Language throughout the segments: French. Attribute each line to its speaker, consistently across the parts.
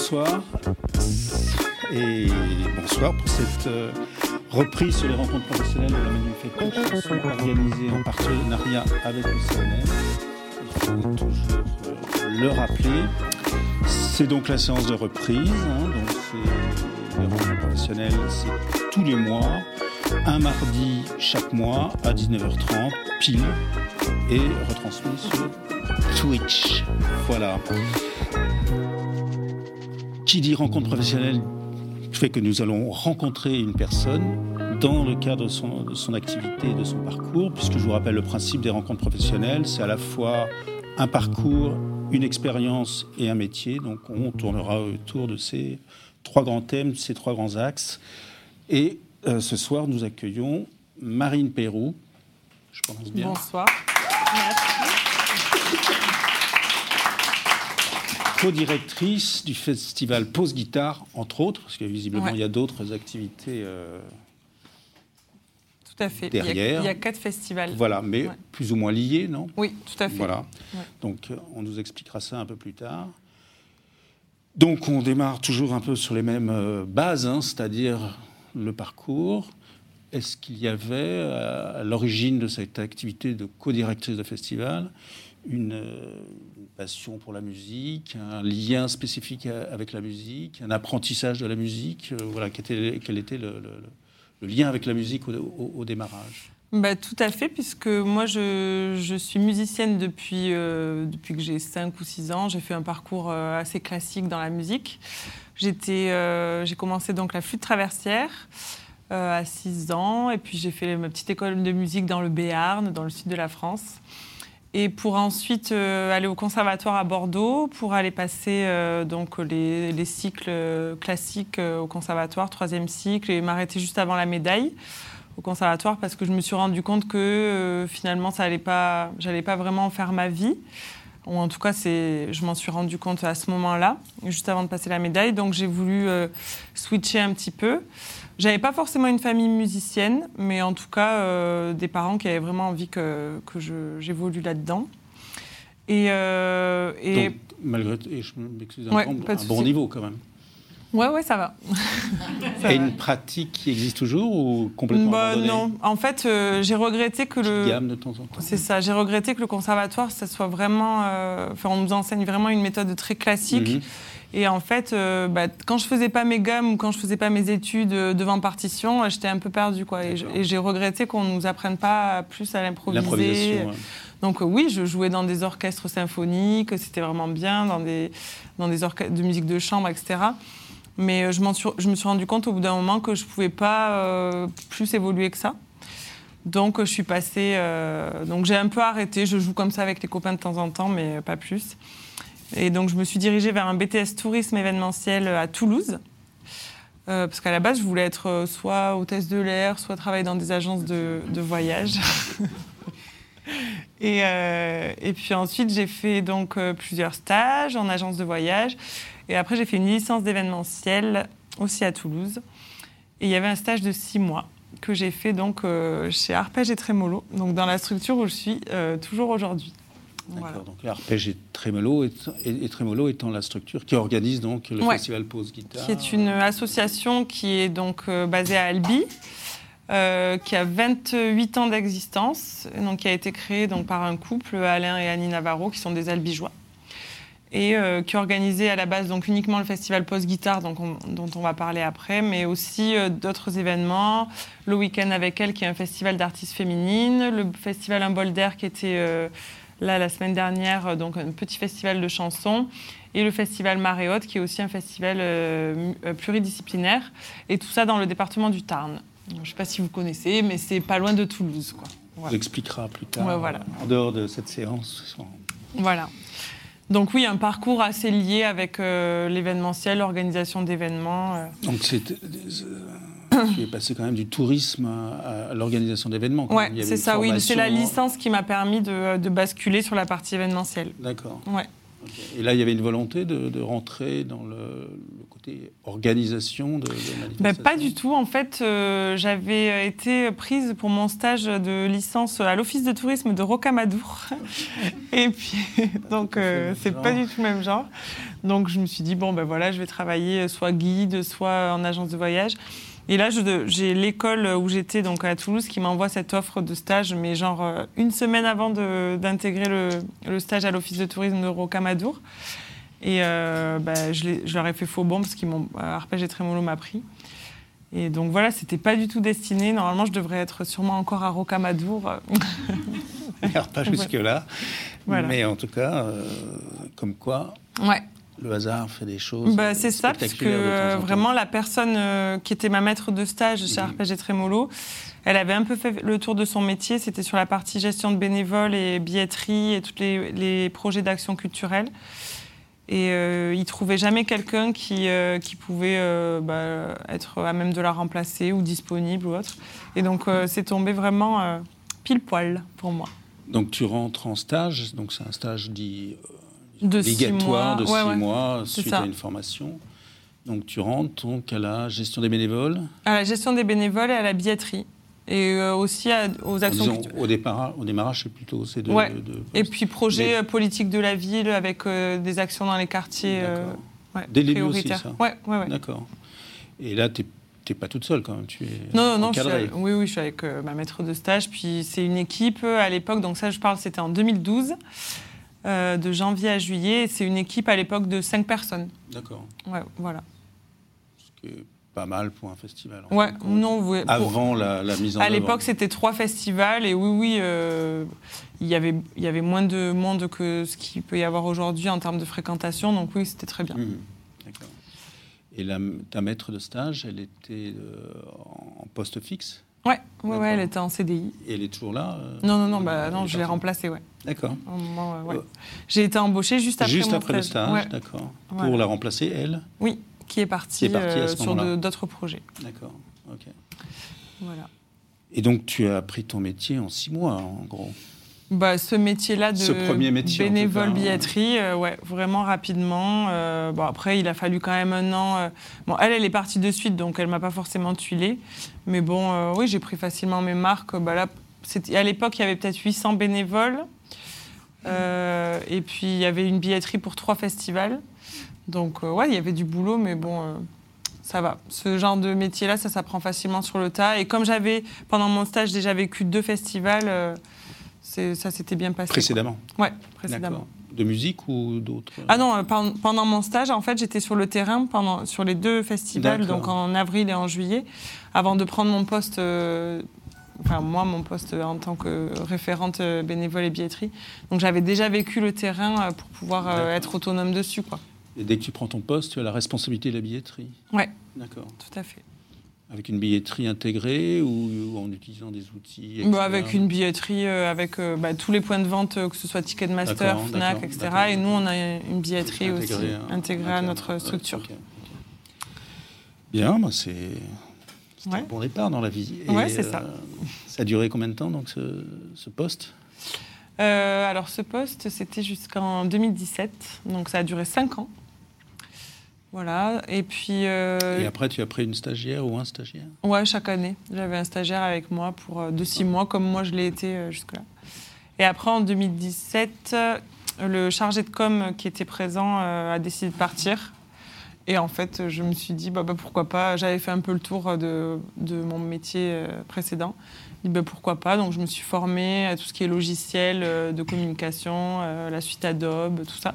Speaker 1: bonsoir. Et bonsoir pour cette euh, reprise sur les rencontres professionnelles de la manufacture chanson organisée en partenariat avec le CNM. Il faut toujours euh, le rappeler. C'est donc la séance de reprise. hein, donc c'est les rencontres professionnelles, c'est tous les mois, un mardi chaque mois à 19h30 pile et retransmis sur Twitch. Voilà. Qui dit rencontre professionnelle fait que nous allons rencontrer une personne dans le cadre de son, de son activité et de son parcours, puisque je vous rappelle le principe des rencontres professionnelles, c'est à la fois un parcours, une expérience et un métier. Donc on tournera autour de ces trois grands thèmes, ces trois grands axes. Et euh, ce soir, nous accueillons Marine Pérou. Je prononce bien.
Speaker 2: Bonsoir. Merci.
Speaker 1: Co-directrice du festival Pause Guitare, entre autres, parce que visiblement
Speaker 2: Ouais.
Speaker 1: il y a d'autres activités. euh,
Speaker 2: Tout à fait. Il y a-
Speaker 1: Derrière.
Speaker 2: Il y a, quatre festivals.
Speaker 1: voilà, mais
Speaker 2: Ouais.
Speaker 1: plus ou moins liées, non?
Speaker 2: Oui, tout à fait.
Speaker 1: Voilà.
Speaker 2: Ouais.
Speaker 1: Donc, euh, on nous expliquera ça un peu plus tard. Donc, on démarre toujours un peu sur les mêmes euh, bases, hein, c'est-à-dire le parcours. Est-ce qu'il y avait à l'origine de cette activité de co-directrice de festival une pour la musique, un lien spécifique avec la musique, un apprentissage de la musique euh, Voilà, quel était, le, lien avec la musique au, démarrage
Speaker 2: Bah, tout à fait, puisque moi, je, suis musicienne depuis, euh, que j'ai 5 ou 6 ans. J'ai fait un parcours euh, assez classique dans la musique. J'ai commencé donc la flûte traversière à 6 ans, et puis j'ai fait ma petite école de musique dans le Béarn, dans le sud de la France. Et pour ensuite euh, aller au conservatoire à Bordeaux, pour aller passer euh, donc les, les cycles euh, classiques au conservatoire, troisième cycle, et m'arrêter juste avant la médaille au conservatoire parce que je me suis rendu compte que finalement ça allait pas, j'allais pas vraiment en faire ma vie. Ou en tout cas, c'est, je m'en suis rendu compte à ce moment-là, juste avant de passer la médaille. Donc j'ai voulu switcher un petit peu. J'avais pas forcément une famille musicienne, mais en tout cas euh, des parents qui avaient vraiment envie que, que je, j'évolue là-dedans. Et, euh, et
Speaker 1: Donc, malgré et je m'excuse
Speaker 2: Ouais,
Speaker 1: un bon niveau quand même.
Speaker 2: ouais, ouais, ça va. Ça
Speaker 1: Et
Speaker 2: va.
Speaker 1: une pratique qui existe toujours ou complètement
Speaker 2: Bah,
Speaker 1: abandonnée?
Speaker 2: non, en fait, euh, j'ai regretté que le
Speaker 1: gamme de temps en temps.
Speaker 2: C'est ça. J'ai regretté que le conservatoire, ça soit vraiment. euh, Enfin, on nous enseigne vraiment une méthode très classique.
Speaker 1: Mhm.
Speaker 2: Et en fait, euh, bah, quand je faisais pas mes gammes ou quand je faisais pas mes études euh, devant partition, euh, j'étais un peu perdue, quoi. Et j'ai regretté qu'on nous apprenne pas plus à l'improviser.
Speaker 1: Ouais.
Speaker 2: Donc euh, oui, je jouais dans des orchestres symphoniques, c'était vraiment bien, dans des, dans des orchestres de musique de chambre, etc. Mais je, m'en suis- je me suis rendu compte au bout d'un moment que je ne pouvais pas plus évoluer que ça. Donc je suis passée... donc j'ai un peu arrêté, je joue comme ça avec les copains de temps en temps, mais pas plus. Et donc je me suis dirigée vers un BTS tourisme événementiel à Toulouse. Euh, parce qu'à la base, je voulais être euh, soit hôtesse de l'air, soit travailler dans des agences de, voyage. Et, euh, et puis ensuite, j'ai fait donc plusieurs stages en agence de voyage. Et après, j'ai fait une licence d'événementiel aussi à Toulouse. Et il y avait un stage de six mois que j'ai fait donc chez Arpège et Trémolo, donc dans la structure où je suis toujours aujourd'hui.
Speaker 1: D'accord.
Speaker 2: Voilà.
Speaker 1: Donc l'arpège et Trémolo, et, et Trémolo étant la structure qui organise donc le
Speaker 2: Ouais.
Speaker 1: festival Pause Guitare.
Speaker 2: qui est une association qui est donc euh, basée à Albi, euh, qui a 28 ans d'existence, donc qui a été créée donc par un couple, Alain et Annie Navarro, qui sont des Albigeois, et euh, qui organisait à la base donc uniquement le festival Post Guitare, donc on- dont on va parler après, mais aussi euh, d'autres événements. Le week-end avec elle, qui est un festival d'artistes féminines, le festival Un bol d'air, qui était là la semaine dernière, euh, donc un petit festival de chansons et le festival Marée Haute, qui est aussi un festival euh, euh, pluridisciplinaire, et tout ça dans le département du Tarn. Je ne sais pas si vous connaissez, mais c'est pas loin de Toulouse. Quoi.
Speaker 1: On
Speaker 2: Voilà.
Speaker 1: expliquera plus tard,
Speaker 2: Ouais, voilà.
Speaker 1: en dehors de cette séance.
Speaker 2: Voilà. Donc oui, un parcours assez lié avec euh, l'événementiel, l'organisation d'événements. euh.
Speaker 1: Donc c'est, tu es passé quand même du tourisme à, à l'organisation d'événements. avait
Speaker 2: c'est ça, oui. C'est la
Speaker 1: formation-
Speaker 2: licence qui m'a permis de, de basculer sur la partie événementielle.
Speaker 1: D'accord.
Speaker 2: Ouais.
Speaker 1: Et là, il y avait une volonté de, de rentrer dans le, le côté organisation de, de
Speaker 2: Ben, pas du tout. En fait, euh, j'avais été prise pour mon stage de licence à l'Office de tourisme de Rocamadour. Et puis, donc, euh,
Speaker 1: C'est
Speaker 2: pas du tout le même genre. Donc, je me suis dit, bon, ben voilà, je vais travailler soit guide, soit en agence de voyage. Et là, j'ai l'école où j'étais, donc à Toulouse, qui m'envoie cette offre de stage, mais genre euh, une semaine avant d'intégrer le, le stage à l'Office de tourisme de Rocamadour. Et euh, bah, je, leur ai fait faux bon parce qu'ils m'ont euh, Arpège et Trémolo m'a pris. Et donc voilà, c'était pas du tout destiné. Normalement, je devrais être sûrement encore à Rocamadour.
Speaker 1: Alors, pas jusque-là.
Speaker 2: Voilà.
Speaker 1: Mais en tout cas, euh, comme quoi,
Speaker 2: ouais.
Speaker 1: Le hasard fait des choses.
Speaker 2: Bah, c'est ça, parce que euh, vraiment la personne euh, qui était ma maître de stage chez. Arpège et Trémolo, elle avait un peu fait le tour de son métier. C'était sur la partie gestion de bénévoles et billetterie et tous les, les projets d'action culturelle. Et euh, il trouvait jamais quelqu'un qui, euh, qui pouvait euh, bah, être à même de la remplacer ou disponible ou autre. Et donc euh, c'est tombé vraiment euh, pile poil pour moi.
Speaker 1: Donc tu rentres en stage, donc c'est un stage dit
Speaker 2: De six
Speaker 1: obligatoire
Speaker 2: mois.
Speaker 1: de
Speaker 2: Ouais,
Speaker 1: six
Speaker 2: ouais.
Speaker 1: mois suite
Speaker 2: ça.
Speaker 1: à une formation. Donc tu rentres donc à la gestion des bénévoles,
Speaker 2: À la gestion des bénévoles et à la billetterie. Et euh, aussi à- aux actions culturelles.
Speaker 1: au, départ, au démarrage, c'est plutôt ces deux.
Speaker 2: Ouais.
Speaker 1: deux
Speaker 2: Et puis projet
Speaker 1: Mais-
Speaker 2: euh, politique de la ville avec euh, des actions dans les quartiers euh, ouais,
Speaker 1: Dès le début aussi, ça
Speaker 2: Ouais, ouais, ouais.
Speaker 1: D'accord. Et là, tu n'es pas toute seule quand même. Tu es
Speaker 2: Non, non, non, je suis oui, oui, je suis avec ma maître de stage. Puis c'est une équipe à l'époque, donc ça je parle, c'était en 2012, euh, de janvier à juillet. et C'est une équipe à l'époque de 5 personnes.
Speaker 1: D'accord.
Speaker 2: Ouais, voilà.
Speaker 1: Ce qui est pas mal pour un festival. en
Speaker 2: Ouais, non, pour-
Speaker 1: Avant la, la mise en
Speaker 2: À l'époque, c'était trois festivals et oui, oui, euh, il, y avait, il y avait moins de monde que ce qu'il peut y avoir aujourd'hui en termes de fréquentation. Donc oui, c'était très bien.
Speaker 1: Mhm. D'accord. Et la, ta maître de stage, elle était euh, en poste fixe?
Speaker 2: Ouais, ouais, elle était en CDI.
Speaker 1: et elle est toujours là euh,
Speaker 2: Non, non, non, bah, non je l'ai remplacée, ouais.
Speaker 1: D'accord.
Speaker 2: Ouais.
Speaker 1: Euh,
Speaker 2: J'ai été embauchée juste après
Speaker 1: Juste
Speaker 2: mon
Speaker 1: après le stage, d'accord. Pour la remplacer, elle
Speaker 2: Oui, qui est partie,
Speaker 1: Qui est partie à
Speaker 2: euh, sur d'autres projets.
Speaker 1: D'accord. ok.
Speaker 2: Voilà.
Speaker 1: Et donc, tu as appris ton métier en six mois, en gros.
Speaker 2: Bah, ce métier-là de
Speaker 1: Ce premier métier,
Speaker 2: bénévole
Speaker 1: hein.
Speaker 2: billetterie, euh, ouais, vraiment rapidement. Euh, bon, après, il a fallu quand même un an. euh, Bon, elle, elle est partie de suite, donc elle m'a pas forcément tuilée. Mais bon, euh, oui, j'ai pris facilement mes marques. Bah, là, à l'époque, il y avait peut-être 800 bénévoles. Et puis, il y avait une billetterie pour trois festivals. Donc, ouais, il y avait du boulot, mais bon, ça va. Ce genre de métier-là, ça s'apprend facilement sur le tas. Et comme j'avais, pendant mon stage, déjà vécu deux festivals, euh, ça s'était bien passé.
Speaker 1: Précédemment.
Speaker 2: Ouais, précédemment.
Speaker 1: De musique ou d'autres
Speaker 2: Ah non, euh, pen- pendant mon stage, en fait, j'étais sur le terrain pendant, sur les deux festivals, donc en avril et en juillet, avant de prendre mon poste, euh, enfin moi, mon poste en tant que référente euh, bénévole et billetterie. Donc j'avais déjà vécu le terrain euh, pour pouvoir euh, être autonome dessus, quoi.
Speaker 1: Et dès que tu prends ton poste, tu as la responsabilité de la billetterie?
Speaker 2: Ouais,
Speaker 1: D'accord.
Speaker 2: tout à fait.
Speaker 1: Avec une billetterie intégrée ou, ou en utilisant des outils
Speaker 2: Bah, avec une billetterie, euh, avec euh, bah, tous les points de vente, euh, que ce soit Ticketmaster, Fnac, etc. Et nous, on a une billetterie aussi
Speaker 1: Intégrée à-
Speaker 2: intégrée à notre
Speaker 1: Ouais,
Speaker 2: structure.
Speaker 1: Bien, bah, c'est
Speaker 2: Ouais.
Speaker 1: un bon départ dans la vie.
Speaker 2: Ouais, c'est ça.
Speaker 1: Ça a duré combien de temps, donc, ce, ce poste?
Speaker 2: Alors ce poste, c'était jusqu'en 2017, donc ça a duré 5 ans. Voilà, et puis euh,
Speaker 1: Et après, tu as pris une stagiaire ou un stagiaire?
Speaker 2: Ouais, chaque année, j'avais un stagiaire avec moi pour euh, de 6 mois, comme moi je l'ai été euh, jusque-là. Et après en 2017, euh, le chargé de com qui était présent a décidé de partir. Et en fait, je me suis dit, bah, bah, pourquoi pas, j'avais fait un peu le tour de, de mon métier précédent. Je me suis dit, bah, pourquoi pas, donc je me suis formée à tout ce qui est logiciel de communication, la suite Adobe, tout ça.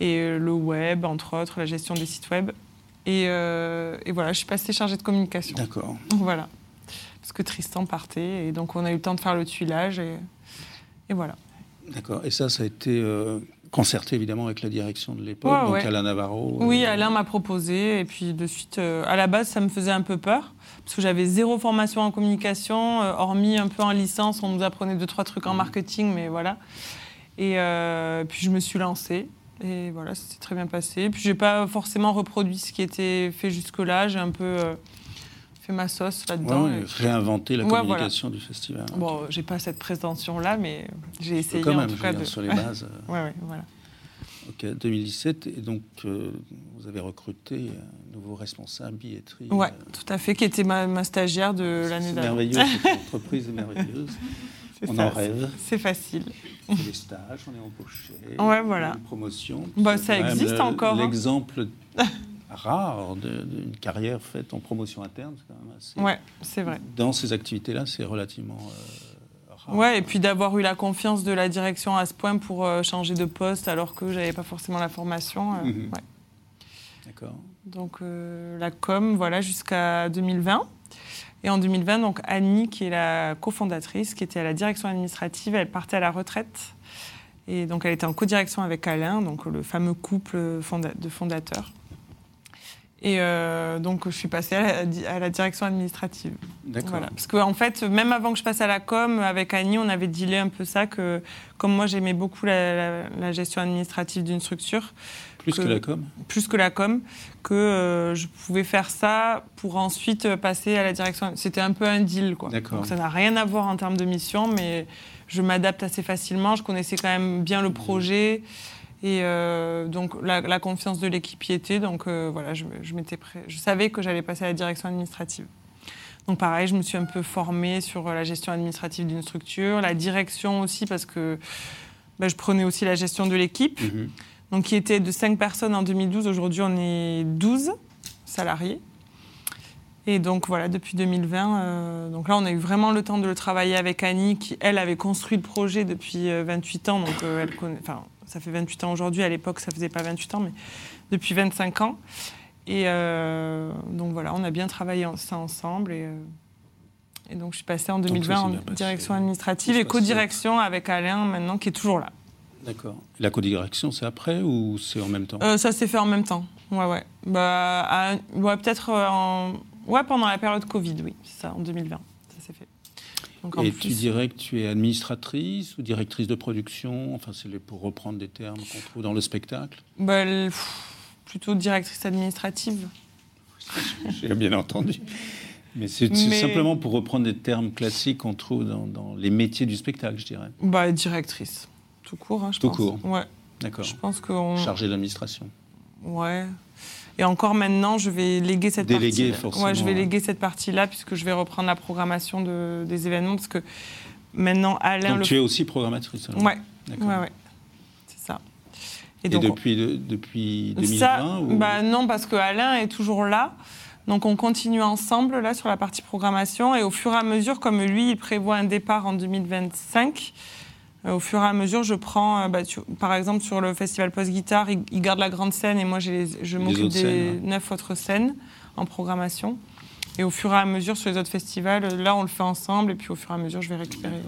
Speaker 2: Et euh, le web, entre autres, la gestion des sites web. Et, euh, et voilà, je suis passée chargée de communication.
Speaker 1: D'accord.
Speaker 2: Voilà. Parce que Tristan partait, et donc on a eu le temps de faire le tuilage, et, et voilà.
Speaker 1: D'accord. Et ça, ça a été euh, concerté évidemment avec la direction de l'époque,
Speaker 2: Ouais,
Speaker 1: donc
Speaker 2: ouais.
Speaker 1: Alain Navarro.
Speaker 2: Oui,
Speaker 1: euh,
Speaker 2: Alain m'a proposé, et puis de suite, à la base, ça me faisait un peu peur, parce que j'avais zéro formation en communication, hormis un peu en licence, on nous apprenait deux, trois trucs en
Speaker 1: Mhm.
Speaker 2: marketing, mais voilà. Et puis je me suis lancée, et voilà, ça s'est très bien passé. Puis j'ai pas forcément reproduit ce qui était fait jusque-là, j'ai un peu euh, fait ma sauce là-dedans.
Speaker 1: ouais,
Speaker 2: et-
Speaker 1: réinventer la
Speaker 2: Ouais, voilà.
Speaker 1: communication du festival.
Speaker 2: Bon, j'ai pas cette prétention-là, mais j'ai essayé
Speaker 1: Quand
Speaker 2: en
Speaker 1: même,
Speaker 2: tout
Speaker 1: je
Speaker 2: cas de...
Speaker 1: sur les bases. euh,
Speaker 2: Ouais, ouais, voilà.
Speaker 1: Ok, 2017. Et donc, euh, vous avez recruté un nouveau responsable billetterie. Euh,
Speaker 2: tout à fait, qui était ma, ma stagiaire de l'année
Speaker 1: C'est
Speaker 2: d'avant.
Speaker 1: merveilleux, cette entreprise est merveilleuse.
Speaker 2: C'est
Speaker 1: On
Speaker 2: ça,
Speaker 1: en rêve.
Speaker 2: C'est facile.
Speaker 1: On fait des stages, on est embauché.
Speaker 2: Ouais, voilà.
Speaker 1: Une promotion.
Speaker 2: Bah, ça existe encore, hein.
Speaker 1: L'exemple rare de- d'une carrière faite en promotion interne. c'est quand même assez-
Speaker 2: Ouais, c'est vrai.
Speaker 1: Dans ces activités-là, c'est relativement euh, rare.
Speaker 2: Ouais, et puis d'avoir eu la confiance de la direction à ce point pour euh, changer de poste alors que j'avais pas forcément la formation. euh,
Speaker 1: Mhm.
Speaker 2: ouais.
Speaker 1: D'accord.
Speaker 2: Donc la com, voilà, jusqu'à 2020. Et en 2020, donc Annie, qui est la cofondatrice, qui était à la direction administrative, elle partait à la retraite. Et donc elle était en codirection avec Alain, donc le fameux couple fonda- de fondateurs. Et euh, donc je suis passée à la, di- à la direction administrative.
Speaker 1: D'accord.
Speaker 2: Voilà. Parce qu'en en fait, même avant que je passe à la com, avec Annie, on avait dealé un peu ça, que comme moi j'aimais beaucoup la, la- la gestion administrative d'une structure,
Speaker 1: Plus que,
Speaker 2: que-
Speaker 1: la com
Speaker 2: plus que la com, que euh, je pouvais faire ça pour ensuite euh, passer à la direction. C'était un peu un deal, quoi.
Speaker 1: D'accord.
Speaker 2: Donc ça n'a rien à voir en termes de mission, mais je m'adapte assez facilement. Je connaissais quand même bien le projet. Et euh, donc la, la confiance de l'équipe y était. Donc euh, voilà, je, je m'étais. Je savais que j'allais passer à la direction administrative. Donc pareil, je me suis un peu formée sur la gestion administrative d'une structure, la direction aussi parce que ben, je prenais aussi la gestion de l'équipe
Speaker 1: Mhm.
Speaker 2: Donc qui était de 5 personnes en 2012. Aujourd'hui, on est 12 salariés. Et donc voilà, depuis 2020, euh, donc là, on a eu vraiment le temps de le travailler avec Annie, qui, elle, avait construit le projet depuis euh, 28 ans. Donc euh, elle connaît, enfin, ça fait 28 ans aujourd'hui. À l'époque, ça faisait pas 28 ans, mais depuis 25 ans. Et euh, donc voilà, on a bien travaillé en- ça ensemble. Et, euh, et donc je suis passée en
Speaker 1: ça
Speaker 2: 2020
Speaker 1: s'est
Speaker 2: en direction administrative et co-direction avec Alain maintenant, qui est toujours là.
Speaker 1: D'accord. La codirection, c'est après ou c'est en même temps
Speaker 2: Euh, ça s'est fait en même temps. Ouais, ouais. Bah, à- ouais, peut-être euh, en... ouais, pendant la période Covid, oui, c'est ça, en 2020. Ça s'est fait. Donc,
Speaker 1: Et
Speaker 2: plus-
Speaker 1: tu dirais que tu es administratrice ou directrice de production? Enfin, c'est pour reprendre des termes qu'on trouve dans le spectacle.
Speaker 2: Bah, pff, plutôt directrice administrative.
Speaker 1: J'ai bien entendu. Mais c'est c'est
Speaker 2: Mais-
Speaker 1: simplement pour reprendre des termes classiques qu'on trouve dans, dans les métiers du spectacle, je dirais.
Speaker 2: Bah, directrice. Tout court, hein, je
Speaker 1: Tout
Speaker 2: pense.
Speaker 1: court.
Speaker 2: Ouais,
Speaker 1: D'accord.
Speaker 2: je pense qu'on.
Speaker 1: L'administration.
Speaker 2: Ouais. Et encore maintenant, je vais léguer cette
Speaker 1: Déléguer,
Speaker 2: partie.
Speaker 1: forcément,
Speaker 2: Ouais, je vais léguer cette partie-là puisque je vais reprendre la programmation de, des événements parce que maintenant Alain
Speaker 1: Donc
Speaker 2: le.
Speaker 1: tu es aussi programmatrice alors
Speaker 2: Ouais,
Speaker 1: D'accord.
Speaker 2: ouais, ouais. C'est ça.
Speaker 1: Et,
Speaker 2: donc,
Speaker 1: depuis, de- depuis 2020
Speaker 2: Ça,
Speaker 1: ou-
Speaker 2: bah non, parce que Alain est toujours là. Donc on continue ensemble là sur la partie programmation et au fur et à mesure, comme lui, il prévoit un départ en 2025. Euh, au fur et à mesure, je prends, euh, bah, tu- par exemple, sur le festival Post Guitare, il, il garde la grande scène et moi les- je m'occupe des
Speaker 1: scènes,
Speaker 2: neuf autres scènes en programmation. Et au fur et à mesure, sur les autres festivals, euh, là on le fait ensemble et puis au fur et à mesure, je vais récupérer.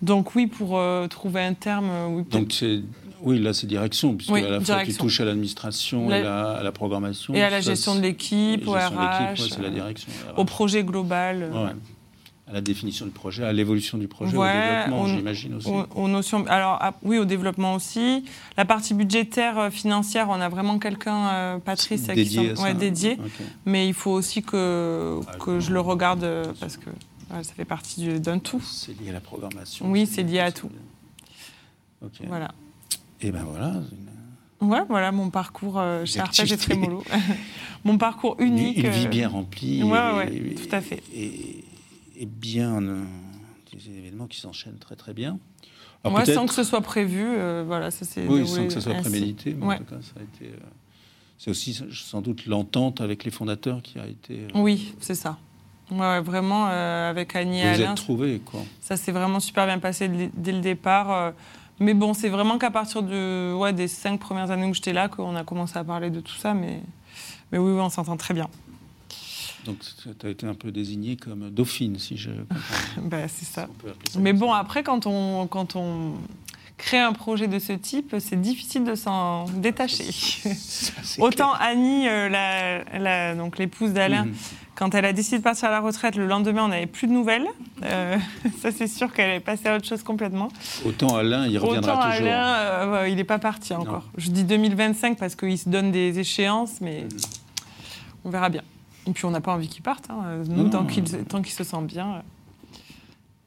Speaker 2: Donc oui, pour euh, trouver un terme, oui,
Speaker 1: Donc c'est oui, là c'est direction, puisque
Speaker 2: Oui,
Speaker 1: à la fois tu
Speaker 2: direction.
Speaker 1: touches à l'administration
Speaker 2: La-
Speaker 1: à la programmation.
Speaker 2: et à la
Speaker 1: Ça,
Speaker 2: gestion de l'équipe, au RH,
Speaker 1: ouais, c'est la direction.
Speaker 2: au projet global. euh,
Speaker 1: Ouais. À la définition du projet, à l'évolution du projet,
Speaker 2: Ouais,
Speaker 1: au développement, j'imagine aussi.
Speaker 2: Aux, aux notions, alors ah, oui, au développement aussi. La partie budgétaire, euh, financière, on a vraiment quelqu'un, euh, Patrice, qui
Speaker 1: dédié à
Speaker 2: ouais, dédié. Mais il faut aussi que, que je le regarde euh, parce que ouais, ça fait partie du- d'un tout.
Speaker 1: C'est lié à la programmation.
Speaker 2: Oui, c'est lié à tout. Voilà.
Speaker 1: Et ben voilà, une,
Speaker 2: Ouais, voilà mon parcours euh, chez Arpège et. Trémolo. mon parcours
Speaker 1: une-
Speaker 2: unique.
Speaker 1: une vie
Speaker 2: euh,
Speaker 1: bien remplie.
Speaker 2: ouais,
Speaker 1: et-
Speaker 2: ouais,
Speaker 1: et-
Speaker 2: tout à fait.
Speaker 1: Et, et bien euh, des événements qui s'enchaînent très très bien. Alors peut-être-
Speaker 2: sans que ce soit prévu, euh, voilà, ça s'est
Speaker 1: Oui, sans que ce soit
Speaker 2: ainsi.
Speaker 1: prémédité, mais
Speaker 2: Ouais.
Speaker 1: en tout cas, ça a été. euh, c'est aussi sans doute l'entente avec les fondateurs qui a été. euh,
Speaker 2: Oui, c'est ça. Ouais, vraiment, euh, avec Annie et
Speaker 1: vous vous
Speaker 2: Alain,
Speaker 1: êtes trouvés, quoi.
Speaker 2: Ça s'est vraiment super bien passé dès le départ. euh, Mais bon, c'est vraiment qu'à partir de, ouais, des cinq premières années où j'étais là qu'on a commencé à parler de tout ça. Mais, mais oui, oui, on s'entend très bien.
Speaker 1: Donc, tu as été un peu désignée comme dauphine, si je.
Speaker 2: Bah, c'est ça.
Speaker 1: Appeler ça
Speaker 2: Mais bon,
Speaker 1: ça.
Speaker 2: après, quand on, quand on crée un projet de ce type, c'est difficile de s'en détacher. Autant Annie, euh, la- la- donc l'épouse d'Alain,
Speaker 1: Mhm.
Speaker 2: quand elle a décidé de partir à la retraite, le lendemain, on n'avait plus de nouvelles. Euh, ça, c'est sûr qu'elle est passée à autre chose complètement.
Speaker 1: Autant Alain, il reviendra
Speaker 2: Autant
Speaker 1: toujours.
Speaker 2: Alain, euh, il n'est pas parti encore. Je dis 2025 parce qu'il se donne des échéances, mais
Speaker 1: Mhm.
Speaker 2: on verra bien. Et puis on n'a pas envie qu'il parte. hein. Nous,
Speaker 1: Non,
Speaker 2: tant
Speaker 1: non.
Speaker 2: qu'il tant qu'il se sent bien.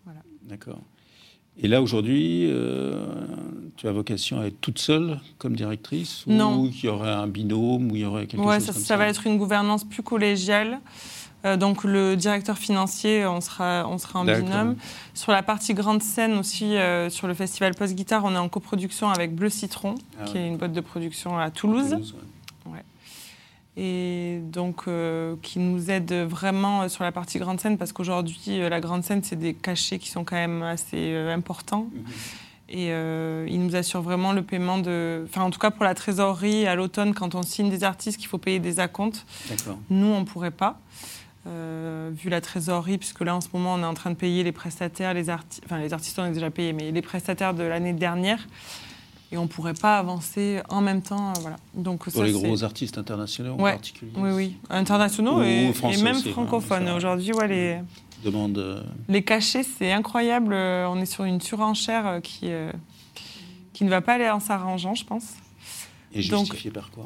Speaker 2: euh,
Speaker 1: D'accord. Et là, aujourd'hui, euh, tu as vocation à être toute seule comme directrice
Speaker 2: Non.
Speaker 1: Ou qu'il y aurait un binôme, ou il y aurait quelque
Speaker 2: Ouais,
Speaker 1: chose
Speaker 2: ça,
Speaker 1: comme
Speaker 2: ça va être une gouvernance plus collégiale. Euh, donc le directeur financier, on sera, on sera en binôme. Sur la partie grande scène aussi, euh, sur le festival Post Guitare, on est en coproduction avec Bleu Citron,
Speaker 1: Ah
Speaker 2: qui
Speaker 1: ouais.
Speaker 2: est une boîte de production à Toulouse.
Speaker 1: Toulouse, ouais.
Speaker 2: Et donc euh, qui nous aide vraiment euh, sur la partie grande scène, parce qu'aujourd'hui, euh, la grande scène, c'est des cachets qui sont quand même assez euh, importants.
Speaker 1: Mhm.
Speaker 2: Et euh, il nous assure vraiment le paiement de. Enfin, en tout cas, pour la trésorerie, à l'automne, quand on signe des artistes, qu'il faut payer des acomptes. Nous, on ne pourrait pas, vu la trésorerie, puisque là, en ce moment, on est en train de payer les prestataires, les artistes, enfin, les artistes, on est déjà payés, mais les prestataires de l'année dernière. Et on ne pourrait pas avancer en même temps. euh, voilà. Donc,
Speaker 1: Pour
Speaker 2: ça,
Speaker 1: les gros artistes internationaux en particulier
Speaker 2: Oui, oui. Internationaux
Speaker 1: Ou
Speaker 2: et, même
Speaker 1: aussi,
Speaker 2: francophones. Aujourd'hui, ouais, les,
Speaker 1: Demande. euh,
Speaker 2: les cachets, c'est incroyable. Euh, On est sur une surenchère qui, euh, qui ne va pas aller en s'arrangeant, je pense.
Speaker 1: Et
Speaker 2: Donc-
Speaker 1: justifié par quoi?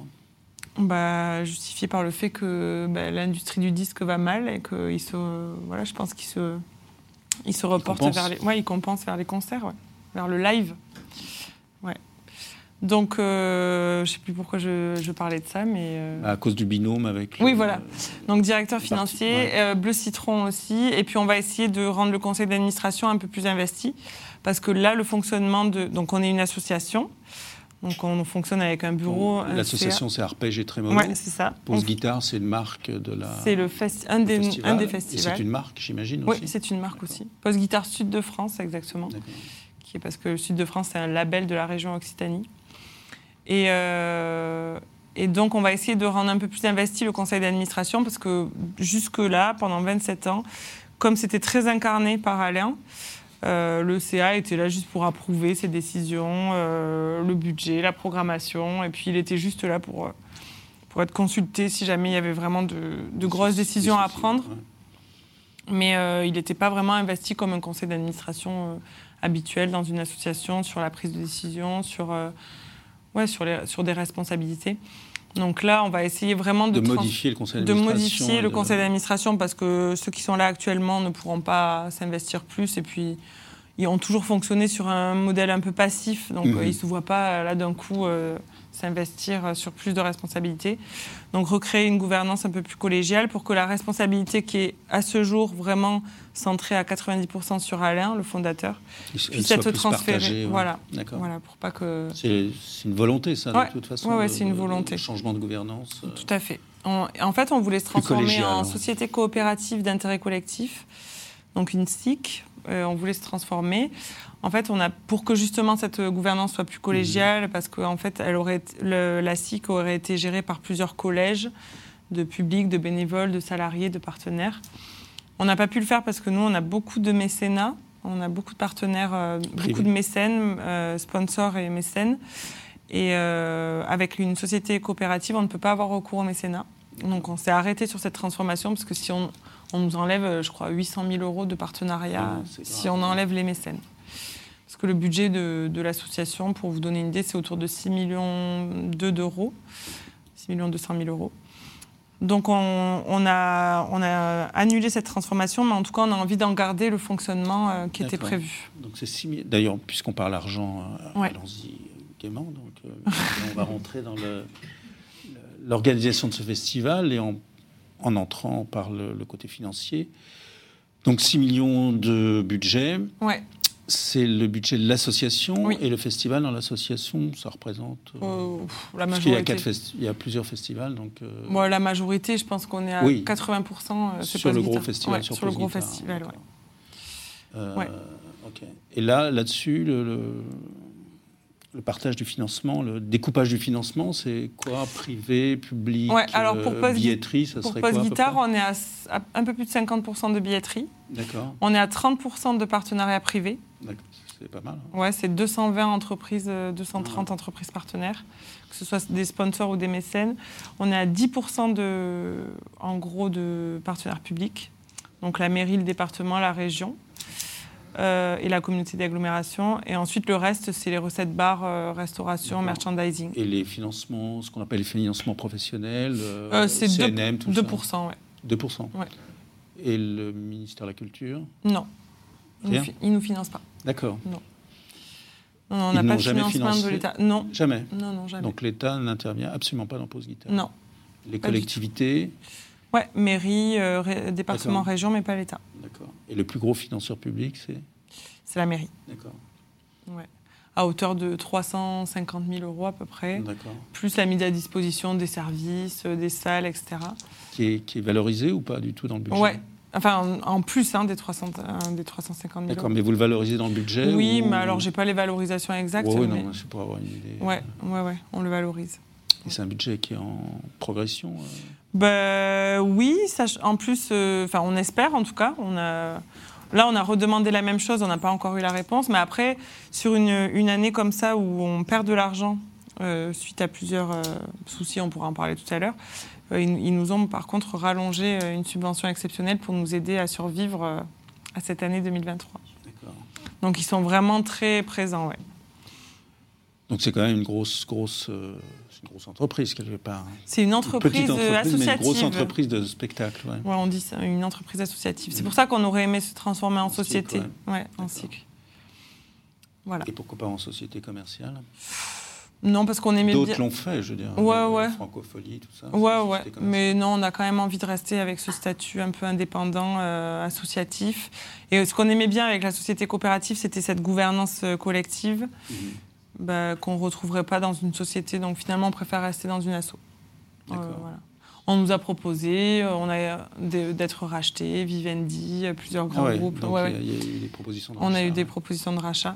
Speaker 2: Bah, justifié par le fait que bah, l'industrie du disque va mal et qu'il se, voilà, je pense qu'il se, il se reporte vers les, ouais, il compense vers les concerts, ouais, vers le live, ouais. Donc, euh, je sais plus pourquoi je, je parlais de ça, mais euh,
Speaker 1: À cause du binôme avec.
Speaker 2: Oui, voilà. donc directeur
Speaker 1: Parti-
Speaker 2: financier,
Speaker 1: ouais.
Speaker 2: euh, Bleu Citron aussi, et puis on va essayer de rendre le conseil d'administration un peu plus investi, parce que là, le fonctionnement de, donc on est une association, donc on fonctionne avec un bureau,
Speaker 1: L'association, c'est Arpège et. Trémolo.
Speaker 2: ouais, c'est ça.
Speaker 1: Pose
Speaker 2: On-
Speaker 1: Guitare, c'est une marque de la.
Speaker 2: C'est le festi- un, des,
Speaker 1: festival.
Speaker 2: un des
Speaker 1: Et
Speaker 2: festivals.
Speaker 1: c'est une marque, j'imagine
Speaker 2: Oui,
Speaker 1: aussi.
Speaker 2: c'est une marque aussi. Post Guitare Sud de France, exactement. Qui est parce que le Sud de France, c'est un label de la région Occitanie. Et, euh, et donc, on va essayer de rendre un peu plus investi le conseil d'administration parce que jusque-là, pendant 27 ans, comme c'était très incarné par Alain, euh, le CA était là juste pour approuver ses décisions, euh, le budget, la programmation, et puis il était juste là pour, euh, pour être consulté si jamais il y avait vraiment de, de grosses décisions à prendre. Mais euh, il n'était pas vraiment investi comme un conseil d'administration habituel dans une association sur la prise de décision, sur, ouais, sur, les, sur des responsabilités. Donc là, on va essayer vraiment de,
Speaker 1: De modifier le conseil
Speaker 2: de
Speaker 1: d'administration.
Speaker 2: modifier
Speaker 1: et
Speaker 2: le
Speaker 1: de-
Speaker 2: conseil d'administration parce que ceux qui sont là actuellement ne pourront pas s'investir plus et puis ils ont toujours fonctionné sur un modèle un peu passif, donc
Speaker 1: Mhm.
Speaker 2: euh, ils ne se voient pas euh, là d'un coup euh, s'investir sur plus de responsabilités. Donc recréer une gouvernance un peu plus collégiale pour que la responsabilité qui est à ce jour vraiment centrée à 90% sur Alain, le fondateur, puisse être transférée.
Speaker 1: partagée, ouais.
Speaker 2: Voilà, pour pas que...
Speaker 1: C'est une volonté, ça,
Speaker 2: Ouais.
Speaker 1: de toute façon. De-
Speaker 2: c'est une volonté.
Speaker 1: de changement de gouvernance. euh,
Speaker 2: Tout à fait. On- en fait, on voulait se transformer en société coopérative d'intérêt collectif, donc une SIC. Euh, on voulait se transformer. En fait, on a, pour que justement cette gouvernance soit plus collégiale, parce qu'en fait, elle aurait, le- la SIC aurait été gérée par plusieurs collèges de publics, de bénévoles, de salariés, de partenaires. On n'a pas pu le faire parce que nous, on a beaucoup de mécénats, on a beaucoup de partenaires, euh, beaucoup de mécènes, euh, sponsors et mécènes. Et euh, avec une société coopérative, on ne peut pas avoir recours au mécénat. Donc on s'est arrêté sur cette transformation parce que si on, on nous enlève, euh, je crois, 800 000 euros de partenariat, si
Speaker 1: grave.
Speaker 2: on enlève les mécènes. Parce que le budget de, de l'association, pour vous donner une idée, c'est autour de 6 millions d'euros. 6 millions 200 000 euros. Donc on, on a, on a annulé cette transformation, mais en tout cas on a envie d'en garder le fonctionnement euh, qui était prévu.
Speaker 1: Donc c'est D'ailleurs, puisqu'on parle argent, euh,
Speaker 2: Ouais.
Speaker 1: allons-y gaiement. Donc, euh, on va rentrer dans l'organisation de ce festival et en, en entrant par le, le côté financier. Donc 6 millions de budget,
Speaker 2: Ouais.
Speaker 1: c'est le budget de l'association
Speaker 2: Oui.
Speaker 1: et le festival dans l'association, ça représente. euh,
Speaker 2: Euh, la
Speaker 1: parce qu'il y a,
Speaker 2: majorité.
Speaker 1: il y a plusieurs festivals, donc. euh,
Speaker 2: Moi, la majorité, je pense qu'on est à
Speaker 1: Oui.
Speaker 2: 80%. euh, c'est
Speaker 1: sur le gros
Speaker 2: Guitare.
Speaker 1: festival,
Speaker 2: Ouais,
Speaker 1: sur,
Speaker 2: sur le gros festival, ouais.
Speaker 1: Euh,
Speaker 2: Ouais.
Speaker 1: Et là, là-dessus, le, le- le partage du financement, le découpage du financement, c'est quoi Privé, public,
Speaker 2: Ouais, alors pour
Speaker 1: euh, billetterie, ça
Speaker 2: Pour
Speaker 1: serait quoi
Speaker 2: Post
Speaker 1: peu
Speaker 2: Guitare, on est à, un peu plus de 50% de billetterie.
Speaker 1: D'accord,
Speaker 2: On est à 30% de partenariats privés.
Speaker 1: d'accord, c'est pas mal. hein.
Speaker 2: Ouais, c'est 220 entreprises, euh, 230 entreprises partenaires, que ce soit des sponsors ou des mécènes. On est à 10% de, en gros, de partenaires publics. Donc la mairie, le département, la région. Euh, et la communauté d'agglomération. Et ensuite, le reste, c'est les recettes bars, euh, restauration, merchandising.
Speaker 1: Et les financements, ce qu'on appelle les financements professionnels, euh,
Speaker 2: Euh, c'est
Speaker 1: CNM, tout
Speaker 2: 2%, ouais.
Speaker 1: ça 2%.
Speaker 2: Ouais.
Speaker 1: Et le ministère de la Culture?
Speaker 2: Non.
Speaker 1: Rien
Speaker 2: ils nous financent pas.
Speaker 1: D'accord.
Speaker 2: Non, non, on n'a pas de
Speaker 1: jamais
Speaker 2: financement de l'État. Non,
Speaker 1: Jamais.
Speaker 2: non, non, jamais.
Speaker 1: Donc l'État n'intervient absolument pas dans Pause Guitare.
Speaker 2: non.
Speaker 1: Les
Speaker 2: Pas du
Speaker 1: collectivités,
Speaker 2: Ouais, mairie, euh, ré- département,
Speaker 1: D'accord.
Speaker 2: région, mais pas l'État.
Speaker 1: d'accord. Et le plus gros financeur public, c'est
Speaker 2: C'est la mairie.
Speaker 1: D'accord.
Speaker 2: Ouais. À hauteur de 350 000 euros à peu près,
Speaker 1: D'accord.
Speaker 2: plus la mise à disposition des services, euh, des salles, etc.
Speaker 1: Qui est, qui est valorisé ou pas du tout dans le budget?
Speaker 2: Ouais, enfin en, en plus hein, des, 300, euh, des 350 000
Speaker 1: D'accord,
Speaker 2: euros.
Speaker 1: mais vous le valorisez dans le budget
Speaker 2: Oui,
Speaker 1: ou-
Speaker 2: mais alors j'ai pas les valorisations exactes.
Speaker 1: Ouais, ouais,
Speaker 2: mais-
Speaker 1: non, c'est pour avoir une idée.
Speaker 2: Ouais, ouais, ouais, on le valorise.
Speaker 1: Et c'est un budget qui est en progression. euh.
Speaker 2: Ben oui, en plus, euh, enfin on espère en tout cas. On a, là, on a redemandé la même chose, on n'a pas encore eu la réponse. Mais après, sur une, une année comme ça où on perd de l'argent euh, suite à plusieurs euh, soucis, on pourra en parler tout à l'heure, euh, ils, ils nous ont par contre rallongé une subvention exceptionnelle pour nous aider à survivre à cette année 2023.
Speaker 1: D'accord.
Speaker 2: Donc ils sont vraiment très présents, ouais.
Speaker 1: Donc c'est quand même une grosse, grosse, une grosse entreprise quelque part. hein.
Speaker 2: C'est une
Speaker 1: Une
Speaker 2: entreprise,
Speaker 1: petite
Speaker 2: euh,
Speaker 1: entreprise, mais une
Speaker 2: associative.
Speaker 1: grosse entreprise de spectacle. Ouais.
Speaker 2: Ouais, on dit ça, une entreprise associative. C'est pour ça qu'on aurait aimé se transformer en,
Speaker 1: En cycle,
Speaker 2: société.
Speaker 1: ouais.
Speaker 2: Ouais, en cycle. Voilà.
Speaker 1: Et pourquoi pas en société commerciale?
Speaker 2: Non, parce qu'on aimait
Speaker 1: D'autres
Speaker 2: bien.
Speaker 1: l'ont fait, je veux dire.
Speaker 2: Ouais, ouais.
Speaker 1: Francophonie, tout ça.
Speaker 2: Ouais,
Speaker 1: une
Speaker 2: ouais. Mais non, on a quand même envie de rester avec ce statut un peu indépendant, euh, associatif. Et ce qu'on aimait bien avec la société coopérative, c'était cette gouvernance euh, collective
Speaker 1: Mhm.
Speaker 2: Bah, qu'on ne retrouverait pas dans une société. Donc finalement, on préfère rester dans une asso. Euh, voilà. On nous a proposé, euh, on a euh, d'être racheté, Vivendi, plusieurs
Speaker 1: Ah
Speaker 2: grands
Speaker 1: ouais,
Speaker 2: groupes. Ouais,
Speaker 1: y a- y, a eu des propositions. de
Speaker 2: On a eu des propositions de rachat.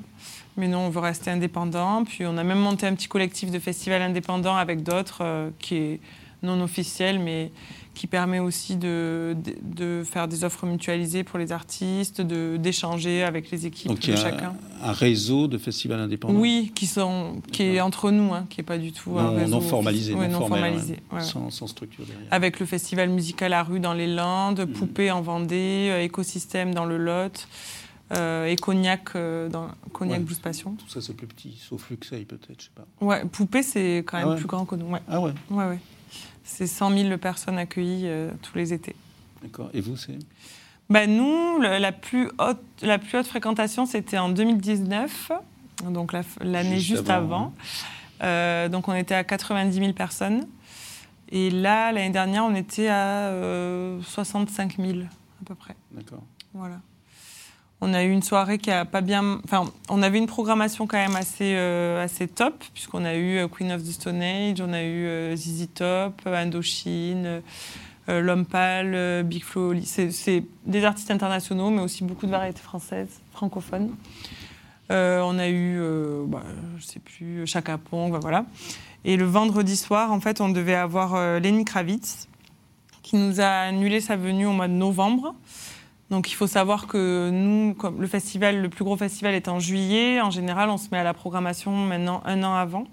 Speaker 2: Mais non, on veut rester indépendant. Puis on a même monté un petit collectif de festivals indépendants avec d'autres, euh, qui est non officiel, mais qui permet aussi de, de, de faire des offres mutualisées pour les artistes, de- d'échanger avec les équipes
Speaker 1: Donc il
Speaker 2: de
Speaker 1: y a
Speaker 2: chacun.
Speaker 1: un réseau de festivals indépendants.
Speaker 2: Oui, qui, sont, qui est entre nous, hein, qui n'est pas du tout un
Speaker 1: Non,
Speaker 2: réseau
Speaker 1: non formalisé,
Speaker 2: Ouais,
Speaker 1: non,
Speaker 2: formalisé,
Speaker 1: ouais. Sans, sans structure derrière.
Speaker 2: Avec le festival musical à rue dans les Landes,
Speaker 1: Mhm.
Speaker 2: Poupée en Vendée, euh, Écosystème dans le Lot, euh, et Cognac euh, dans Cognac
Speaker 1: Ouais.
Speaker 2: Blues Passion.
Speaker 1: Tout ça c'est plus petit, sauf Luxeuil peut-être, je sais pas.
Speaker 2: Ouais, Poupée, c'est quand même
Speaker 1: Ah ouais.
Speaker 2: plus grand que nous. Ouais,
Speaker 1: Ah ouais,
Speaker 2: ouais, ouais. C'est 100 000 personnes accueillies euh, tous les étés.
Speaker 1: d'accord. Et vous c'est
Speaker 2: Bah, nous, le- la plus haute, la plus haute fréquentation, c'était en 2019, donc la- l'année
Speaker 1: Juste
Speaker 2: juste,
Speaker 1: avant,
Speaker 2: avant. Euh, donc on était à 90 000 personnes. Et là, l'année dernière, on était à euh, 65 000 à peu près.
Speaker 1: D'accord.
Speaker 2: Voilà. On a eu une soirée qui a pas bien. Enfin, on avait une programmation quand même assez, euh, assez top, puisqu'on a eu euh, Queen of the Stone Age, on a eu euh, ZZ Top, Indochine, euh, L'Homme euh, Big Flo. Oli. C'est des artistes internationaux, mais aussi beaucoup de variétés françaises, francophones. On a eu, bah, je sais plus, Chaka Pong, bah, voilà. Et le vendredi soir, en fait, on devait avoir Lenny Kravitz, qui nous a annulé sa venue au mois de novembre. Donc il faut savoir que nous, comme le festival, le plus gros festival est en juillet. En général, on se met à la programmation maintenant un an avant.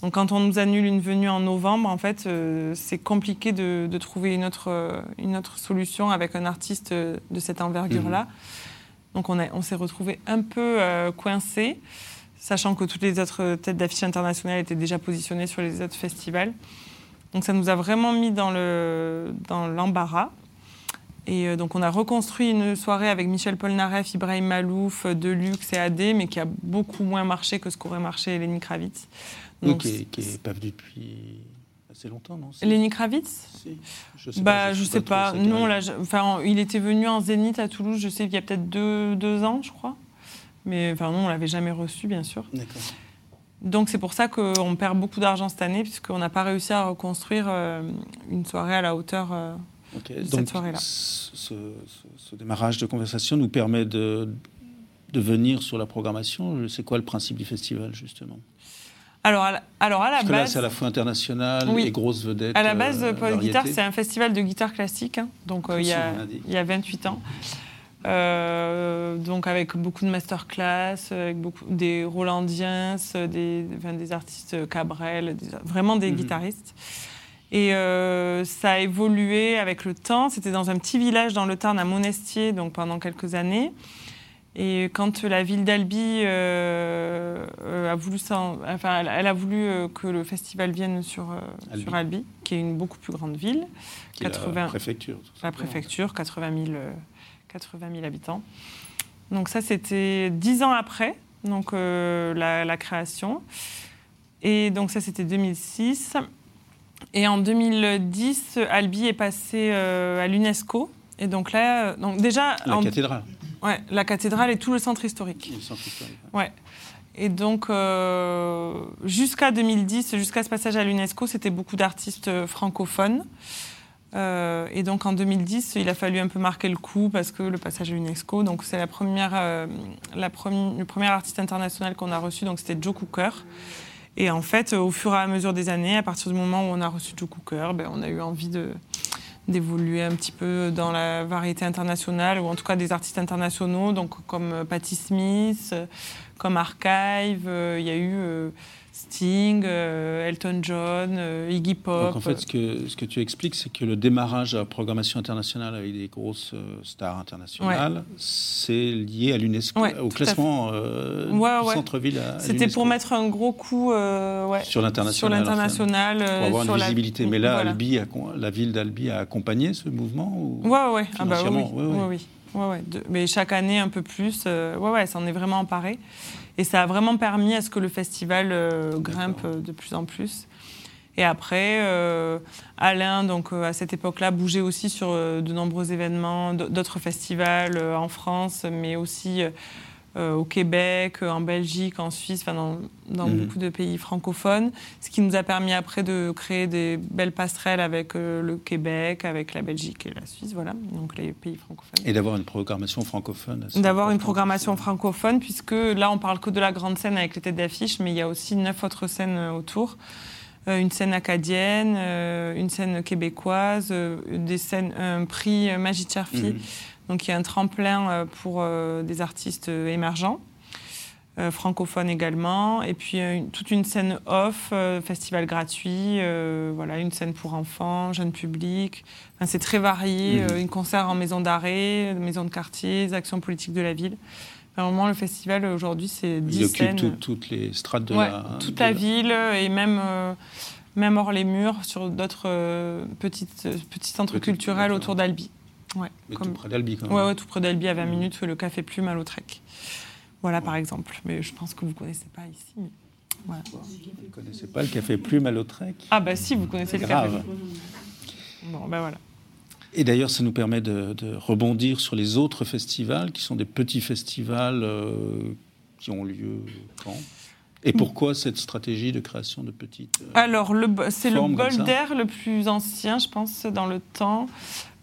Speaker 2: Donc quand on nous annule une venue en novembre, en fait, euh, c'est compliqué de, de trouver une autre, euh, une autre solution avec un artiste euh, de cette envergure-là. Donc on, a- on s'est retrouvé un peu euh, coincé, sachant que toutes les autres têtes d'affiche internationales étaient déjà positionnées sur les autres festivals. Donc ça nous a vraiment mis dans le- dans l'embarras. Et euh, donc on a reconstruit une soirée avec Michel Polnareff, Ibrahim Malouf, euh, Deluxe et AD, mais qui a beaucoup moins marché que ce qu'aurait marché Lenny Kravitz. Donc,
Speaker 1: qui est, qui est pas venu depuis assez longtemps, non.
Speaker 2: Lenny Kravitz
Speaker 1: Si. Je sais
Speaker 2: bah,
Speaker 1: pas,
Speaker 2: je sais pas.
Speaker 1: sa
Speaker 2: Nous, on
Speaker 1: carrière.
Speaker 2: l'a- enfin, il était venu en Zénith à Toulouse, je sais qu'il y a peut-être deux, deux ans, je crois. Mais enfin, nous, on l'avait jamais reçu, bien sûr.
Speaker 1: D'accord.
Speaker 2: Donc c'est pour ça qu'on perd beaucoup d'argent cette année, puisqu'on n'a pas réussi à reconstruire euh, une soirée à la hauteur. Cette
Speaker 1: Donc,
Speaker 2: soirée-là.
Speaker 1: ce, ce- ce démarrage de conversation nous permet de, de venir sur la programmation. C'est quoi le principe du festival, justement?
Speaker 2: Alors, à la, alors à la
Speaker 1: Parce que là,
Speaker 2: base,
Speaker 1: c'est à la fois international
Speaker 2: Oui.
Speaker 1: et grosse vedette.
Speaker 2: à la base,
Speaker 1: euh,
Speaker 2: Paul. Guitare, c'est un festival de guitare classique, hein, donc euh, il, y a,
Speaker 1: on a dit.
Speaker 2: il y a 28 ans. Euh, donc avec beaucoup de masterclass, avec beaucoup des Rolandiens, des, enfin, des artistes Cabrel, des- vraiment des
Speaker 1: Mhm.
Speaker 2: guitaristes. Et euh, ça a évolué avec le temps. C'était dans un petit village dans le Tarn à Monestier, donc pendant quelques années. Et quand la ville d'Albi euh, euh, a voulu, enfin, elle, a voulu que le festival vienne sur,
Speaker 1: Albi.
Speaker 2: sur Albi, qui est une beaucoup plus grande ville,
Speaker 1: Qui est
Speaker 2: 80
Speaker 1: La préfecture. tout
Speaker 2: la
Speaker 1: simplement.
Speaker 2: préfecture, 80 000, euh, 80 000 habitants. Donc ça, c'était dix ans après donc, la, la, création. Et donc ça, c'était 2006. Et en 2010, Albi est passé à l'UNESCO. Et donc là, donc déjà...
Speaker 1: La cathédrale.
Speaker 2: Ouais, la cathédrale et tout le centre historique.
Speaker 1: le centre historique.
Speaker 2: Ouais. Et donc, euh, jusqu'à 2010, jusqu'à ce passage à l'UNESCO, c'était beaucoup d'artistes euh, francophones. Euh, et donc, en 2010, il a fallu un peu marquer le coup parce que le passage à l'UNESCO, donc c'est la première, la le premier artiste international qu'on a reçu, donc c'était Joe Cooker. Et en fait, au fur et à mesure des années, à partir du moment où on a reçu Joe Cooker, ben, on a eu envie de, d'évoluer un petit peu dans la variété internationale, ou en tout cas des artistes internationaux, donc comme Patti Smith, comme Archive, euh, il y a eu euh, Sting, euh, Elton John, Iggy Pop.
Speaker 1: Donc en fait, ce que, ce que tu expliques, c'est que le démarrage à la programmation internationale avec des grosses stars internationales, c'est lié à l'UNESCO, au classement du centre-ville.
Speaker 2: C'était pour mettre un gros coup
Speaker 1: sur l'international. Sur
Speaker 2: l'international.
Speaker 1: pour avoir une visibilité. Mais là, Albi la ville d'Albi a accompagné ce mouvement ou...
Speaker 2: Ouais, ouais. Ah bah oui, oui. oui. Ouais, ouais, mais chaque année un peu plus. Euh, ouais, ouais, ça en est vraiment emparé. Et ça a vraiment permis à ce que le festival euh, grimpe euh, de plus en plus. Et après, Alain, donc à cette époque-là, bougeait aussi sur de nombreux événements, d'autres festivals en France, mais aussi euh, au Québec, euh, en Belgique, en Suisse, dans, dans mhm. beaucoup de pays francophones, ce qui nous a permis après de créer des belles passerelles avec euh, le Québec, avec la Belgique et la Suisse, voilà, donc les pays francophones.
Speaker 1: Et d'avoir une programmation francophone.
Speaker 2: D'avoir une programmation francophone, puisque là on parle que de la grande scène avec les têtes d'affiche, mais il y a aussi neuf autres scènes autour une scène acadienne, une scène québécoise, des scènes, un prix Magie Cherfi, mhm. Donc il y a un tremplin euh, pour euh, des artistes euh, émergents. francophones également, et puis toute une scène off, festival gratuit, voilà, une scène pour enfants, jeunes publics. Enfin, c'est très varié, mmh. une concert en maison d'arrêt, maison de quartier, actions politiques de la ville. Vraiment, le festival aujourd'hui, c'est 10
Speaker 1: Il occupe toutes les strates de la...
Speaker 2: Toute la, ville et même, même hors les murs, sur d'autres petites, petits centres culturels autour d'Albi.
Speaker 1: Ouais, Mais tout près d'Albi, quand même.
Speaker 2: Ouais, tout près d'Albi, à 20 minutes, le café Plume à Lautrec. Voilà, par exemple. Mais je pense que vous ne connaissez pas ici. Mais...
Speaker 1: Vous ne connaissez pas le café Plume à Lautrec?
Speaker 2: Ah, bah si, vous connaissez le café Bon, ben voilà.
Speaker 1: Et d'ailleurs, ça nous permet de, rebondir sur les autres festivals, qui sont des petits festivals euh, qui ont lieu quand? Et pourquoi cette stratégie de création de petites euh,
Speaker 2: Alors, c'est le Bolder le plus ancien, je pense, dans le temps,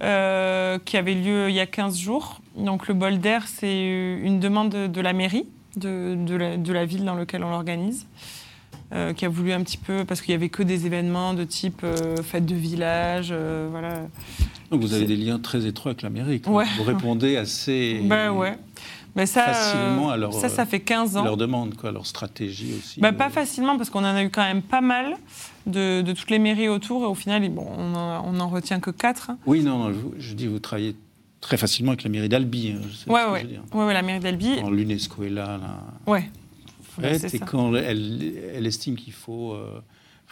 Speaker 2: euh, qui avait lieu il y a 15 jours. Donc, le Bolder, c'est une demande de, la mairie, de, de, la, ville dans laquelle on l'organise. Euh, qui a voulu un petit peu, parce qu'il n'y avait que des événements de type fête de village, voilà.
Speaker 1: Donc vous avez des liens très étroits avec la mairie. Vous répondez assez...
Speaker 2: Ben ouais ça, facilement à leur, ça, ça fait 15 ans.
Speaker 1: Leur demande, quoi, leur stratégie aussi.
Speaker 2: Bah, pas facilement, parce qu'on en a eu quand même pas mal de, toutes les mairies autour, et au final, bon, on n'en retient que 4.
Speaker 1: Oui, non, je, dis, vous travaillez très facilement avec la mairie d'Albi. Hein,
Speaker 2: oui, ouais. ouais, la mairie d'Albi.
Speaker 1: Quand l'UNESCO est là, là
Speaker 2: ouais.
Speaker 1: et quand elle, elle estime qu'il faut euh,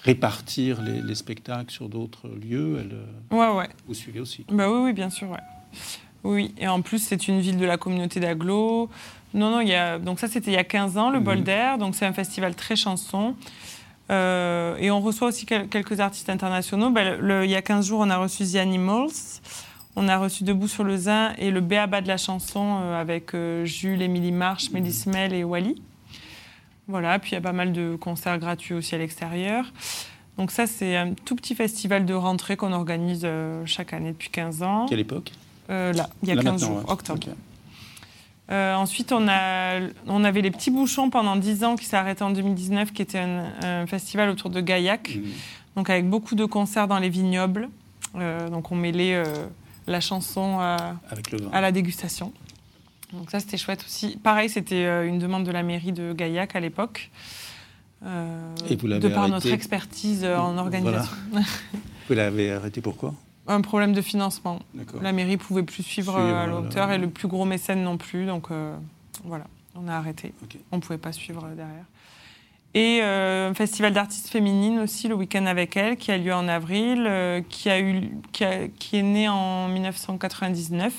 Speaker 1: répartir les, les, spectacles sur d'autres lieux, elle,
Speaker 2: euh, ouais, ouais.
Speaker 1: vous suivez aussi.
Speaker 2: Bah oui, oui, bien sûr, ouais. Oui, et en plus, c'est une ville de la communauté d'Aglo. Non, non, il y a... donc ça, c'était il y a 15 ans, le. Bol d'air. Donc, c'est un festival très chanson. Euh, et on reçoit aussi quelques artistes internationaux. Ben, il y a 15 jours, on a reçu The Animals. On a reçu Debout sur le Zin et le Béaba de la chanson euh, avec euh, Jules, Émilie March. Mélis Mel et Wally. Voilà, puis il y a pas mal de concerts gratuits aussi à l'extérieur. Donc ça, c'est un tout petit festival de rentrée qu'on organise chaque année depuis 15 ans.
Speaker 1: Quelle époque?
Speaker 2: Là, il y a 15 jours, octobre. Euh, ensuite, on, a, on avait les petits bouchons pendant 10 ans qui s'est arrêté en 2019, qui était un, festival autour de Gaillac, mmh. donc avec beaucoup de concerts dans les vignobles. Euh, donc on mêlait la chanson à, à, la dégustation. Donc ça, c'était chouette aussi. Pareil, c'était une demande de la mairie de Gaillac à l'époque.
Speaker 1: Et vous l'avez
Speaker 2: De par notre expertise en organisation.
Speaker 1: vous l'avez arrêté pourquoi?
Speaker 2: Un problème de financement. La mairie pouvait plus suivre, à l'auteur et le plus gros mécène non plus. Donc euh, voilà, on a arrêté. On ne pouvait pas suivre derrière. Et euh, un festival d'artistes féminines aussi, le week-end avec elle, qui a lieu en avril, euh, qui, a eu, qui, est né en 1999.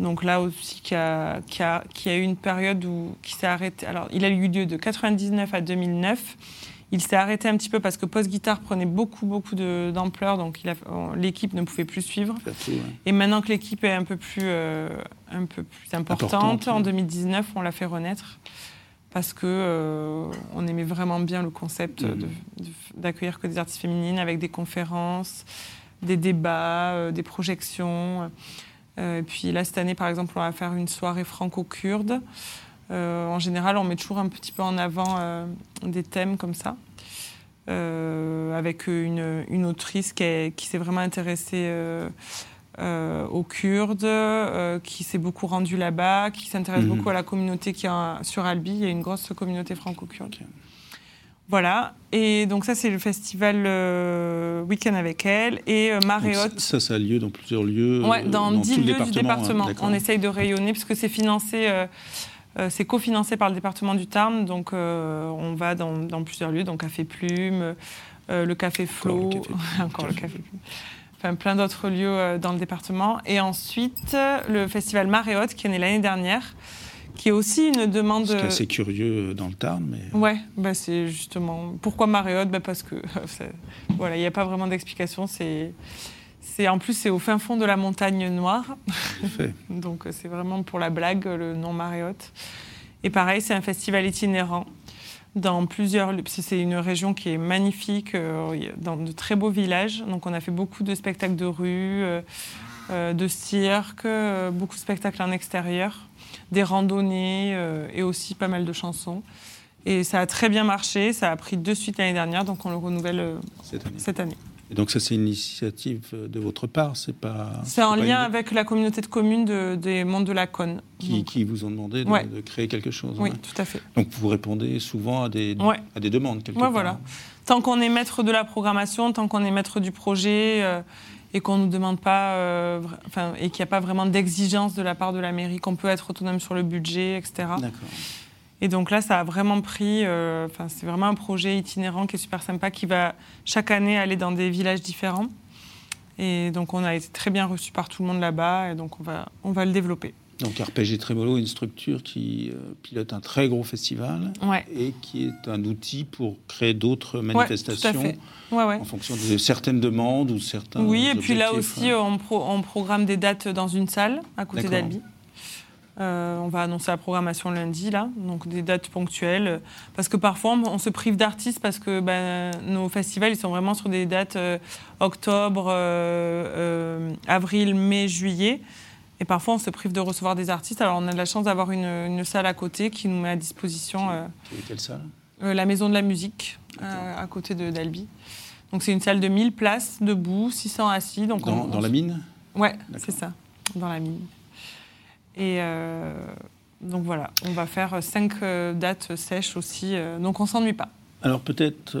Speaker 2: Donc là aussi, qui a, qui a, qui a eu une période où qui s'est arrêté. Alors, il a eu lieu de 99 à 2009. Il s'est arrêté un petit peu parce que Post Guitare prenait beaucoup, beaucoup d'ampleur, donc l'équipe ne pouvait plus suivre. Et maintenant que l'équipe est un peu plus, euh, un peu plus importante, en 2019, on l'a fait renaître parce que euh, on aimait vraiment bien le concept mmh. d'accueillir que des artistes féminines avec des conférences, des débats, euh, des projections. et puis là, cette année, par exemple, on va faire une soirée franco-kurde. Euh, en général, on met toujours un petit peu en avant euh, des thèmes comme ça. Euh, avec une, autrice qui, s'est vraiment intéressée aux Kurdes, qui s'est beaucoup rendue là-bas, qui s'intéresse mhm. beaucoup à la communauté qui est sur Albi. Il y a une grosse communauté franco-kurde. Voilà. Et donc ça, c'est le festival Week-end avec elle. Et Maréotte.
Speaker 1: Ça, ça a lieu dans plusieurs lieux.
Speaker 2: Ouais, dans, dix lieux du département. on essaye de rayonner, puisque c'est financé euh, c'est cofinancé par le département du Tarn, donc euh, on va dans, plusieurs lieux, donc Café Plume, euh, le Café Flo, encore le Café Plume. Enfin, plein d'autres lieux dans le département. Et ensuite, le festival Maréotte, qui est né l'année dernière, qui est aussi une demande.
Speaker 1: C'est assez curieux dans le Tarn, mais.
Speaker 2: Ouais, bah c'est justement. Pourquoi Maréotte bah Parce que voilà, il n'y a pas vraiment d'explication. C'est en plus c'est au fin fond de la montagne noire. Donc euh, c'est vraiment pour la blague le nom Maréotte. Et pareil, c'est un festival itinérant dans plusieurs. C'est une région qui est magnifique, euh, dans de très beaux villages. Donc on a fait beaucoup de spectacles de rue, euh, de cirque, beaucoup de spectacles en extérieur, des randonnées et aussi pas mal de chansons. Et ça a très bien marché. Ça a pris de suite l'année dernière, donc on le renouvelle Cette année.
Speaker 1: Et donc ça, c'est une initiative de votre part, c'est pas.
Speaker 2: C'est en lien avec la communauté de communes des Monts de la Cône.
Speaker 1: Qui, vous ont demandé de, créer quelque chose.
Speaker 2: Oui, tout à fait.
Speaker 1: Donc vous répondez souvent à des, à des demandes quelque
Speaker 2: ouais, voilà. Tant qu'on est maître de la programmation, tant qu'on est maître du projet. Euh, et qu'on ne nous demande pas, euh, enfin, et qu'il n'y a pas vraiment d'exigence de la part de la mairie, qu'on peut être autonome sur le budget, etc. D'accord. Et donc là, ça a vraiment pris. Euh, c'est vraiment un projet itinérant qui est super sympa, qui va chaque année aller dans des villages différents. Et donc, on a été très bien reçu par tout le monde là-bas, et donc on va, on va le développer.
Speaker 1: Donc RPG Trémolo est une structure qui euh, pilote un très gros festival et qui est un outil pour créer d'autres manifestations en fonction de certaines demandes ou certains.
Speaker 2: Oui, et puis là aussi, on, on, programme des dates dans une salle à côté d'Albi. Euh, on va annoncer la programmation lundi, là, donc des dates ponctuelles. Parce que parfois, on se prive d'artistes parce que ben, nos festivals, ils sont vraiment sur des dates euh, octobre, euh, avril, mai, juillet. Et parfois, on se prive de recevoir des artistes. Alors, on a de la chance d'avoir une, salle à côté qui nous met à disposition.
Speaker 1: quelle salle?
Speaker 2: La Maison de la Musique, à côté de d'Albi. Donc, c'est une salle de 1000 places, debout, 600 assis. Donc
Speaker 1: dans, la mine?
Speaker 2: Ouais, c'est ça, dans la mine. Et euh, donc voilà, on va faire cinq euh, dates sèches aussi, euh, donc on s'ennuie pas.
Speaker 1: Alors peut-être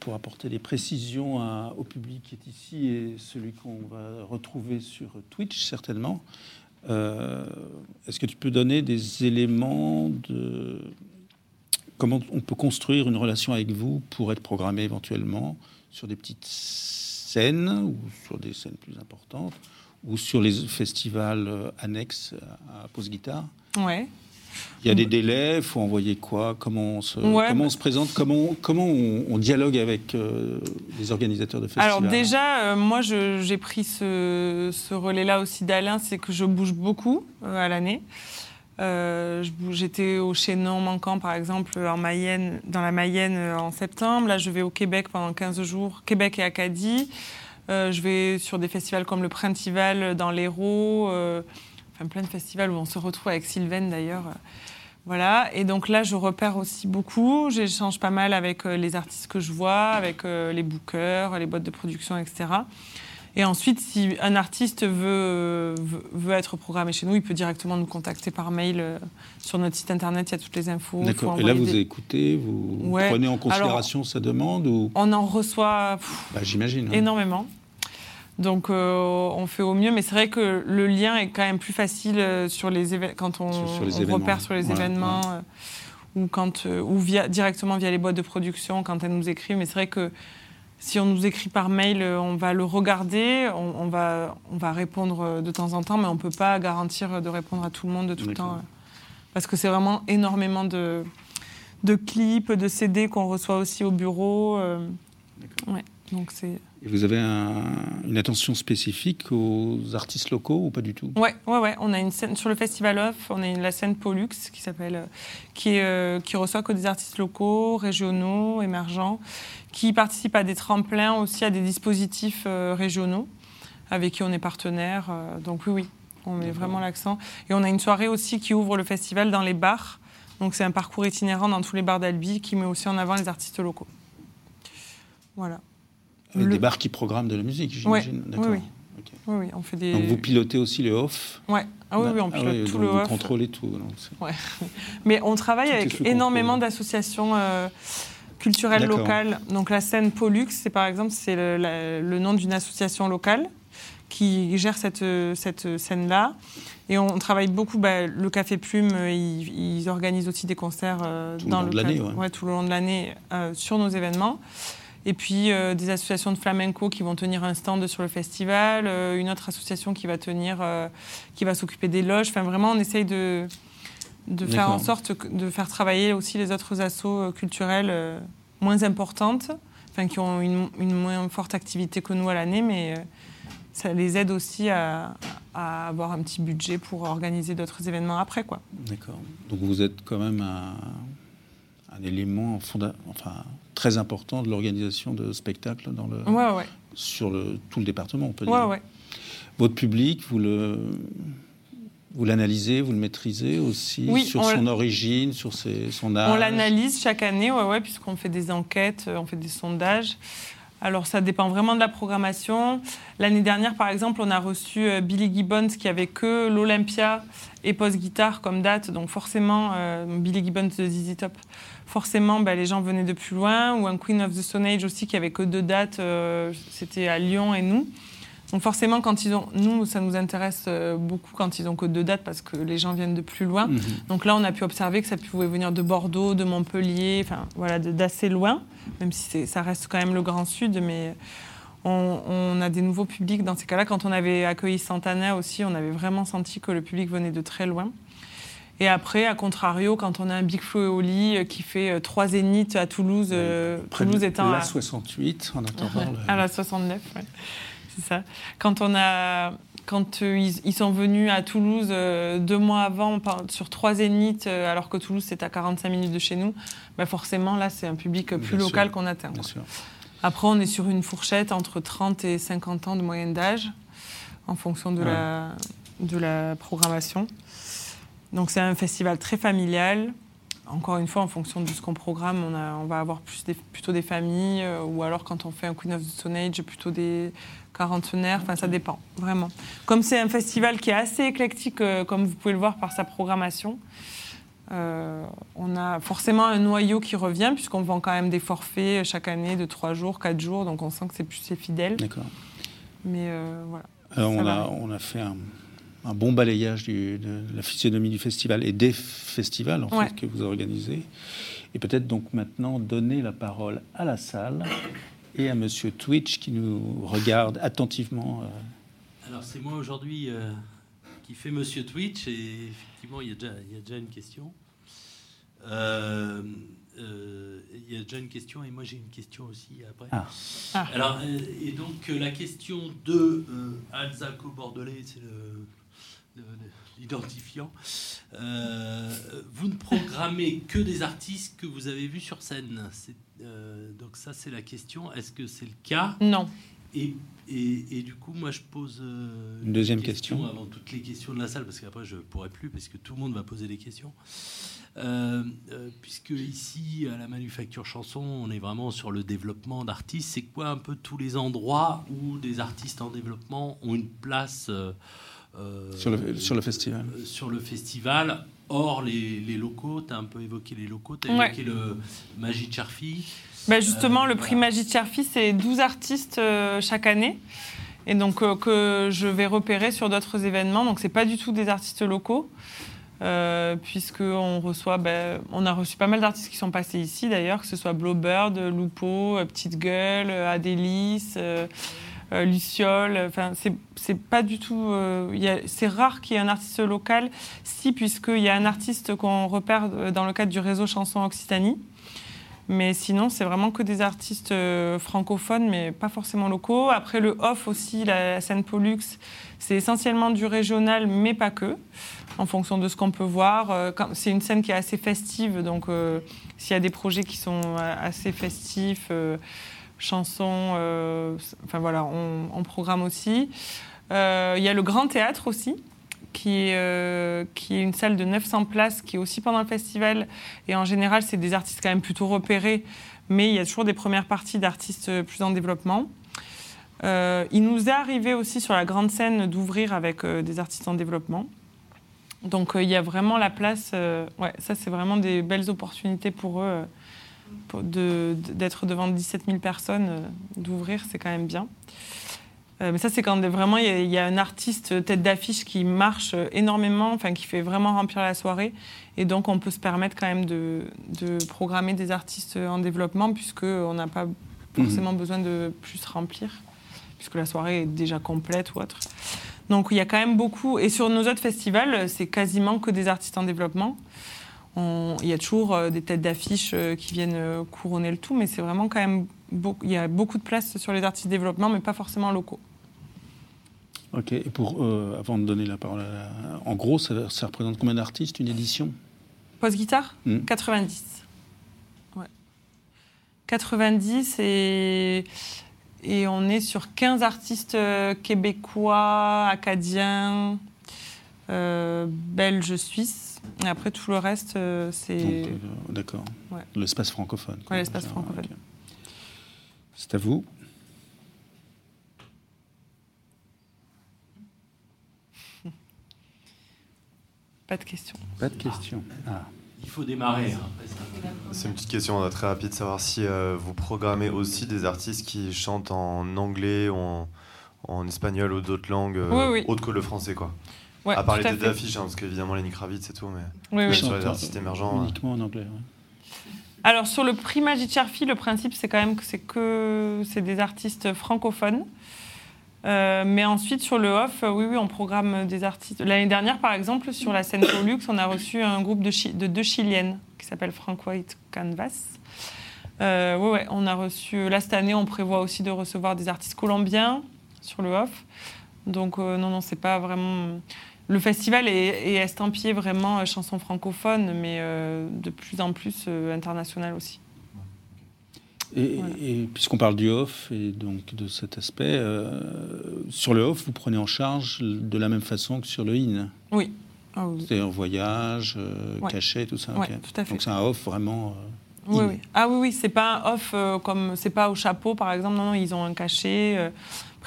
Speaker 1: pour apporter des précisions au public qui est ici et celui qu'on va retrouver sur Twitch certainement, est-ce que tu peux donner des éléments de comment on peut construire une relation avec vous pour être programmé éventuellement sur des petites scènes ou sur des scènes plus importantes? Ou sur les festivals euh, annexes à Pause Guitare
Speaker 2: Ouais.
Speaker 1: Il y a des délais, il faut envoyer quoi Comment on se, comment on se présente Comment, comment on, dialogue avec euh, les organisateurs de festivals
Speaker 2: Alors déjà, euh, moi j'ai pris ce, ce relais-là aussi d'Alain, c'est que je bouge beaucoup à l'année. J'étais au Chénon manquant, par exemple, en Mayenne, dans la Mayenne en septembre. Là, je vais au Québec pendant 15 jours, Québec et Acadie. Euh, je vais sur des festivals comme le Printival dans l'Hérault, euh, enfin plein de festivals où on se retrouve avec Sylvain d'ailleurs. Voilà, et donc là, je repère aussi beaucoup. J'échange pas mal avec euh, les artistes que je vois, avec les bookers, les boîtes de production, etc. Et ensuite, si un artiste veut, veut, être programmé chez nous, il peut directement nous contacter par mail sur notre site internet. Il y a toutes les infos.
Speaker 1: D'accord. Et là, vous écoutez, vous prenez en considération sa demande ou...
Speaker 2: On en reçoit
Speaker 1: bah, J'imagine. Hein.
Speaker 2: énormément. Donc euh, on fait au mieux, mais c'est vrai que le lien est quand même plus facile euh, sur les quand on, repère sur les événements euh, ou quand ou via, directement via les boîtes de production quand elles nous écrivent. Mais c'est vrai que Si on nous écrit par mail, on va le regarder, on, va, on va répondre de temps en temps, mais on ne peut pas garantir de répondre à tout le monde de tout le temps. Parce que c'est vraiment énormément de, de clips, de CD qu'on reçoit aussi au bureau. Ouais, donc c'est.
Speaker 1: Et vous avez une attention spécifique aux artistes locaux ou pas du tout?
Speaker 2: Ouais, ouais, ouais. On a une scène sur le Festival Off. On a une, la scène Pollux qui s'appelle, qui, euh, qui reçoit que des artistes locaux, régionaux, émergents, qui participent à des tremplins aussi à des dispositifs euh, régionaux avec qui on est partenaire. Euh, donc oui, oui, on met vraiment l'accent. Et on a une soirée aussi qui ouvre le festival dans les bars. Donc c'est un parcours itinérant dans tous les bars d'Albi qui met aussi en avant les artistes locaux. Voilà.
Speaker 1: Avec des bars qui programment de la musique, j'imagine.
Speaker 2: Oui, oui. oui, on fait des...
Speaker 1: Donc vous pilotez aussi le off
Speaker 2: ouais. Ah oui, oui, on ah pilote tout le off.
Speaker 1: Vous contrôlez tout.
Speaker 2: ouais. Mais on travaille avec énormément d'associations euh, culturelles locales. Donc la scène Pollux, c'est par exemple c'est le, le, nom d'une association locale qui gère cette, cette scène-là. Et on travaille beaucoup. Bah, le Café Plume, ils, ils, organisent aussi des concerts euh,
Speaker 1: tout
Speaker 2: dans
Speaker 1: le,
Speaker 2: long
Speaker 1: de l'année,
Speaker 2: ouais. tout le long de l'année euh, sur nos événements. Et puis euh, des associations de flamenco qui vont tenir un stand sur le festival, euh, une autre association qui va tenir, euh, qui va s'occuper des loges. Enfin, vraiment, on essaye de, de faire en sorte de faire travailler aussi les autres assos culturels moins importantes, enfin qui ont une, une, moins forte activité que nous à l'année, mais ça les aide aussi à, à, avoir un petit budget pour organiser d'autres événements après, quoi.
Speaker 1: D'accord. Donc vous êtes quand même un, un élément fonda enfin très important de l'organisation de spectacles dans le,
Speaker 2: ouais, ouais.
Speaker 1: sur le, tout le département, on peut
Speaker 2: ouais,
Speaker 1: dire. Votre public, vous le, vous l'analysez, vous le maîtrisez aussi
Speaker 2: oui,
Speaker 1: sur son origine, sur ses, son âge?
Speaker 2: On l'analyse chaque année, ouais, ouais, puisqu'on fait des enquêtes, euh, on fait des sondages. Alors ça dépend vraiment de la programmation. L'année dernière, par exemple, on a reçu euh, Billy Gibbons qui avait que l'Olympia et Post Guitare comme date, donc forcément euh, Billy Gibbons de ZZ Top. Forcément, bah, les gens venaient de plus loin. Ou un Queen of the Stone Age aussi qui avait que deux dates, euh, c'était à Lyon et nous. Donc forcément, quand ils ont, nous, ça nous intéresse euh, beaucoup quand ils ont que deux dates parce que les gens viennent de plus loin.
Speaker 1: Mhm.
Speaker 2: Donc là, on a pu observer que ça pouvait venir de Bordeaux, de Montpellier, enfin voilà, d'assez loin, même si ça reste quand même le Grand Sud, mais on, on a des nouveaux publics dans ces cas-là. Quand on avait accueilli Santana aussi, on avait vraiment senti que le public venait de très loin. Et après, à contrario, quand on a un Big Flo et Oli euh, qui fait euh, trois zéniths à Toulouse, Toulouse étant
Speaker 1: la
Speaker 2: à...
Speaker 1: 68 en attendant. le...
Speaker 2: à la 69, ouais. C'est ça. Quand on a quand euh, ils, ils, sont venus à Toulouse euh, deux mois avant on parle, sur trois zéniths, euh, alors que Toulouse c'est à 45 minutes de chez nous, bah forcément là c'est un public plus
Speaker 1: Bien
Speaker 2: local qu'on atteint.
Speaker 1: Bien sûr.
Speaker 2: Après on est sur une fourchette entre 30 et 50 ans de moyenne d'âge en fonction de,
Speaker 1: Ouais.
Speaker 2: la, de la programmation. Donc c'est un festival très familial. Encore une fois, en fonction de ce qu'on programme, on, a, on va avoir plus des, plutôt des familles, ou alors quand on fait un Queen of the Stone Age, plutôt des quarantenaires. Enfin, ça dépend, vraiment. Comme c'est un festival qui est assez éclectique, euh, comme vous pouvez le voir par sa programmation, euh, on a forcément un noyau qui revient, puisqu'on vend quand même des forfaits chaque année de 3 jours, 4 jours, donc on sent que c'est plus fidèle.
Speaker 1: D'accord.
Speaker 2: Mais euh, voilà.
Speaker 1: Alors, on, a,
Speaker 2: varie.
Speaker 1: on a fait un, un bon balayage du- de la physionomie du festival et des festivals en
Speaker 2: Ouais.
Speaker 1: fait, que vous organisez. Et peut-être donc maintenant donner la parole à la salle et à Monsieur Twitch qui nous regarde attentivement. euh,
Speaker 3: Alors c'est moi aujourd'hui euh, qui fait Monsieur Twitch et effectivement il y a déjà, il y a déjà une question. Euh, euh, il y a déjà une question et moi j'ai une question aussi après.
Speaker 1: Ah.
Speaker 2: Ah.
Speaker 3: Alors euh, et donc euh, la question de euh, Alzaco Bordelais, c'est le- l'identifiant. Euh, vous ne programmez que des artistes que vous avez vus sur scène. Euh, donc ça c'est la question. Est-ce que c'est le cas?
Speaker 2: Non.
Speaker 3: et, et, et du coup, moi, je pose euh,
Speaker 1: Une deuxième question.
Speaker 3: avant toutes les questions de la salle, parce qu'après, je ne pourrai plus, parce que tout le monde va poser des questions. Euh, euh, puisque ici, à la Manufacture Chanson, on est vraiment sur le développement d'artistes. C'est quoi un peu tous les endroits où des artistes en développement ont une place
Speaker 1: Sur le- sur le festival.
Speaker 3: euh, sur le festival, hors les, les locaux, tu as un peu évoqué les locaux, tu as
Speaker 2: Ouais.
Speaker 3: évoqué le Magie de Cherfi.
Speaker 2: Ben justement,
Speaker 3: Euh,
Speaker 2: le prix
Speaker 3: voilà.
Speaker 2: Magie de Cherfi, c'est 12 artistes euh, chaque année. Et donc, euh, que je vais repérer sur d'autres événements. Donc, c'est pas du tout des artistes locaux. Euh, puisqu'on reçoit, ben, on a reçu pas mal d'artistes qui sont passés ici d'ailleurs, que ce soit Blowbird, Lupo, Petite Gueule, Adélis, euh, euh. Enfin, c'est pas du tout. c'est rare qu'il y ait un artiste local, si, puisqu'il y a un artiste qu'on repère dans le cadre du réseau Chanson Occitanie. Mais sinon, c'est vraiment que des artistes francophones, mais pas forcément locaux. Après, le off aussi, la, scène Pollux, c'est essentiellement du régional, mais pas que en fonction de ce qu'on peut voir. Euh, c'est une scène qui est assez festive, donc euh, s'il y a des projets qui sont euh, assez festifs, chansons, enfin voilà, on, programme aussi. Il y a le Grand Théâtre aussi, qui est, qui est une salle de 900 places, qui est aussi pendant le festival. Et en général, c'est des artistes quand même plutôt repérés, mais il y a toujours des premières parties d'artistes plus en développement. il nous est arrivé aussi sur la grande scène d'ouvrir avec des artistes en développement. Donc euh, il y a vraiment la place. Euh, ouais, ça, c'est vraiment des belles opportunités pour eux euh, d'être devant 17 000 personnes, d'ouvrir, c'est quand même bien. mais ça, c'est quand vraiment il y, a un artiste tête d'affiche qui marche énormément, enfin qui fait vraiment remplir la soirée. Et donc, on peut se permettre quand même de, programmer des artistes en développement, puisqu'on n'a pas forcément mmh. besoin de plus remplir, puisque la soirée est déjà complète ou autre. Donc il y a quand même beaucoup. Et sur nos autres festivals, c'est quasiment que des artistes en développement. Il y a toujours euh, des têtes d'affiche euh, qui viennent euh, couronner le tout, mais c'est vraiment quand même. il y a beaucoup de place sur les artistes développement, mais pas forcément locaux.
Speaker 1: Ok, et pour, avant de donner la parole, en gros, ça, représente combien d'artistes une édition?
Speaker 2: Post-guitare? 90. Hmm. Ouais. 90 et et on est sur 15 artistes québécois, acadiens, euh, belges, suisses. Et après, tout le reste, euh, c'est.
Speaker 1: D'accord. L'espace francophone.
Speaker 2: Oui, l'espace francophone.
Speaker 1: C'est à vous.
Speaker 2: Pas de questions.
Speaker 1: Pas de questions. Ah.
Speaker 3: Il faut démarrer. Hein.
Speaker 4: C'est une petite question très rapide, savoir si euh, vous programmez aussi des artistes qui chantent en anglais ou en, espagnol ou d'autres langues
Speaker 2: euh,
Speaker 4: autres que le français, quoi.
Speaker 2: Ouais,
Speaker 4: à part les têtes d'affiche, hein, parce qu'évidemment Lenny Kravitz et tout,
Speaker 2: mais
Speaker 4: sur les artistes émergents.
Speaker 1: Uniquement en anglais.
Speaker 2: Alors sur le prix Magic Cherfi, le principe c'est quand même que c'est que c'est des artistes francophones. Euh, mais ensuite, sur le off, euh, oui, oui, on programme des artistes. L'année dernière, par exemple, sur la scène Pollux, on a reçu un groupe de, de deux Chiliennes qui s'appelle Frank White Canvas. Euh, oui, ouais, on a reçu. Là, cette année, on prévoit aussi de recevoir des artistes colombiens sur le off. Donc, non, non, c'est pas vraiment. Le festival est, est estampillé vraiment chanson francophone, mais de plus en plus international aussi.
Speaker 1: Et, puisqu'on parle du off et donc de cet aspect, euh, sur le off, vous prenez en charge de la même façon que sur le in
Speaker 2: Oui.
Speaker 1: Ah C'est un voyage, euh, cachet, tout ça.
Speaker 2: Oui, tout à fait.
Speaker 1: Donc c'est un off vraiment.
Speaker 2: Euh, oui, oui, Ah oui, oui, c'est pas un off comme c'est pas au chapeau par exemple. Non, non, ils ont un cachet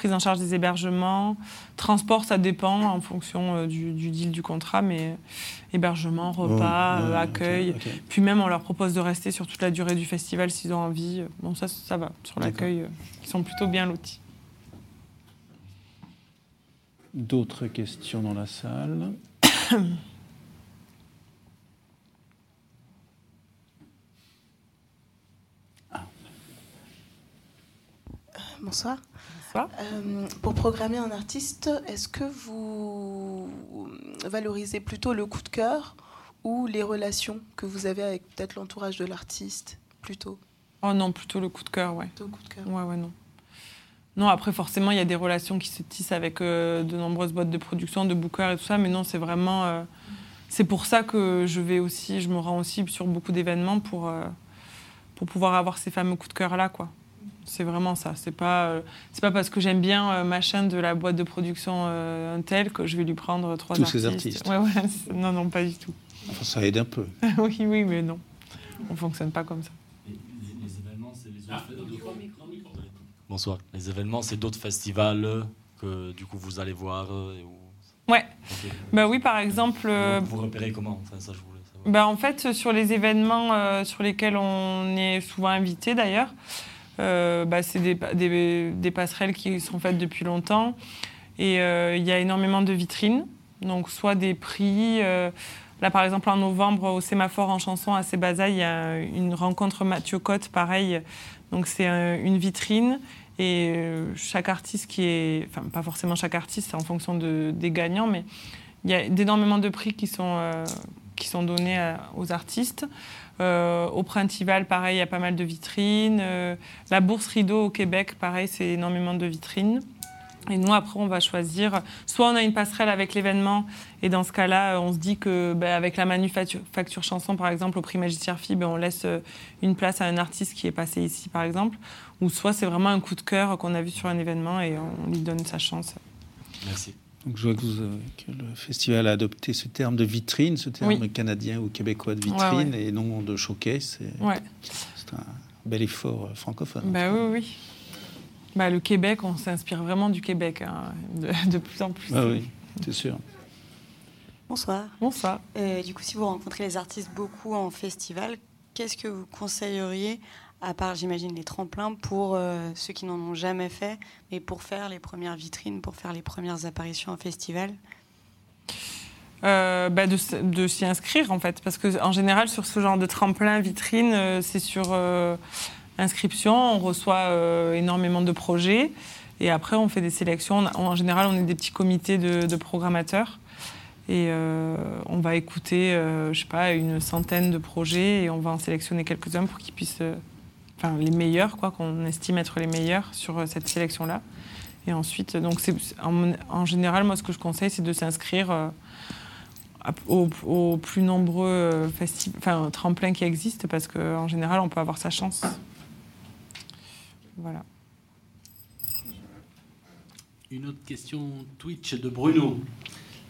Speaker 2: prise en charge des hébergements. Transport, ça dépend en fonction euh, du, deal du contrat, mais hébergement, repas, euh, accueil. Puis même, on leur propose de rester sur toute la durée du festival s'ils ont envie. Bon, ça, ça va. Sur l'accueil, euh, ils sont plutôt bien lotis.
Speaker 1: D'autres questions dans la salle?
Speaker 5: Bonsoir. Euh, pour programmer un artiste, est-ce que vous valorisez plutôt le coup de cœur ou les relations que vous avez avec peut-être l'entourage de l'artiste plutôt?
Speaker 2: Oh non, plutôt le coup de cœur, ouais.
Speaker 5: Plutôt le coup de cœur.
Speaker 2: Ouais, ouais, non. Non, après, forcément, il y a des relations qui se tissent avec euh, de nombreuses boîtes de production, de bookers et tout ça, mais non, c'est vraiment. Euh, c'est pour ça que je vais aussi, je me rends aussi sur beaucoup d'événements pour, pour pouvoir avoir ces fameux coups de cœur-là, quoi. C'est vraiment ça. C'est pas, euh, c'est pas parce que j'aime bien euh, ma chaîne de la boîte de production euh, un tel que je vais lui prendre trois
Speaker 1: Tous
Speaker 2: artistes.
Speaker 1: ces artistes.
Speaker 2: Ouais, ouais, non, non, pas du tout.
Speaker 1: Enfin, ça aide un peu.
Speaker 2: oui, oui, mais non. On fonctionne pas comme ça.
Speaker 3: Les, événements, c'est les. Bonsoir. Les événements, c'est d'autres festivals que du coup vous allez voir.
Speaker 2: Ouais. Bah oui, par exemple.
Speaker 3: Vous, repérez comment? Enfin, ça, je voulais
Speaker 2: Bah, en fait, sur les événements sur lesquels on est souvent invité d'ailleurs, euh, bah, c'est des, passerelles qui sont faites depuis longtemps. Et euh, il y a énormément de vitrines. Donc, soit des prix, euh, Là, par exemple, en novembre, au Sémaphore en chanson à Sébaza, il y a une rencontre Mathieu Cotte, pareil. Donc, c'est une vitrine. Et euh, chaque artiste qui est. Enfin, pas forcément chaque artiste, c'est en fonction de, des gagnants, mais il y a énormément de prix qui sont, euh, qui sont donnés aux artistes. Euh, au Printival, pareil, il y a pas mal de vitrines. la Bourse Rideau au Québec, pareil, c'est énormément de vitrines. Et nous, après, on va choisir. Soit on a une passerelle avec l'événement, et dans ce cas-là, on se dit que ben, avec la manufacture chanson, par exemple, au prix Magicière Fille, ben, on laisse euh, une place à un artiste qui est passé ici, par exemple. Ou soit c'est vraiment un coup de cœur qu'on a vu sur un événement et on lui donne sa chance.
Speaker 3: Merci.
Speaker 1: Donc je vois que, le festival a adopté ce terme de vitrine, ce terme canadien ou québécois de vitrine, et non de showcase. C'est un bel effort euh, francophone.
Speaker 2: Ben oui, oui. Bah, le Québec, on s'inspire vraiment du Québec, hein, de, plus en plus.
Speaker 1: Ah oui, c'est sûr.
Speaker 6: Bonsoir.
Speaker 2: Bonsoir.
Speaker 6: Euh, du coup, si vous rencontrez les artistes beaucoup en festival, qu'est-ce que vous conseilleriez, à part, j'imagine, les tremplins, pour euh, ceux qui n'en ont jamais fait, mais pour faire les premières vitrines, pour faire les premières apparitions en festival.
Speaker 2: Euh, bah, de, de s'y inscrire en fait. Parce que en général sur ce genre de tremplin vitrine c'est sur inscription, on reçoit euh, énormément de projets. Et après on fait des sélections. En général, on est des petits comités de, programmateurs. Et euh, on va écouter, euh, je sais pas, une centaine de projets et on va en sélectionner quelques-uns pour qu'ils puissent, les meilleurs, quoi, qu'on estime être les meilleurs sur cette sélection-là. Et ensuite, donc en, général, moi, ce que je conseille, c'est de s'inscrire. Aux, plus nombreux enfin, tremplins qui existent parce qu'en général, on peut avoir sa chance. Voilà.
Speaker 3: Une autre question Twitch de Bruno.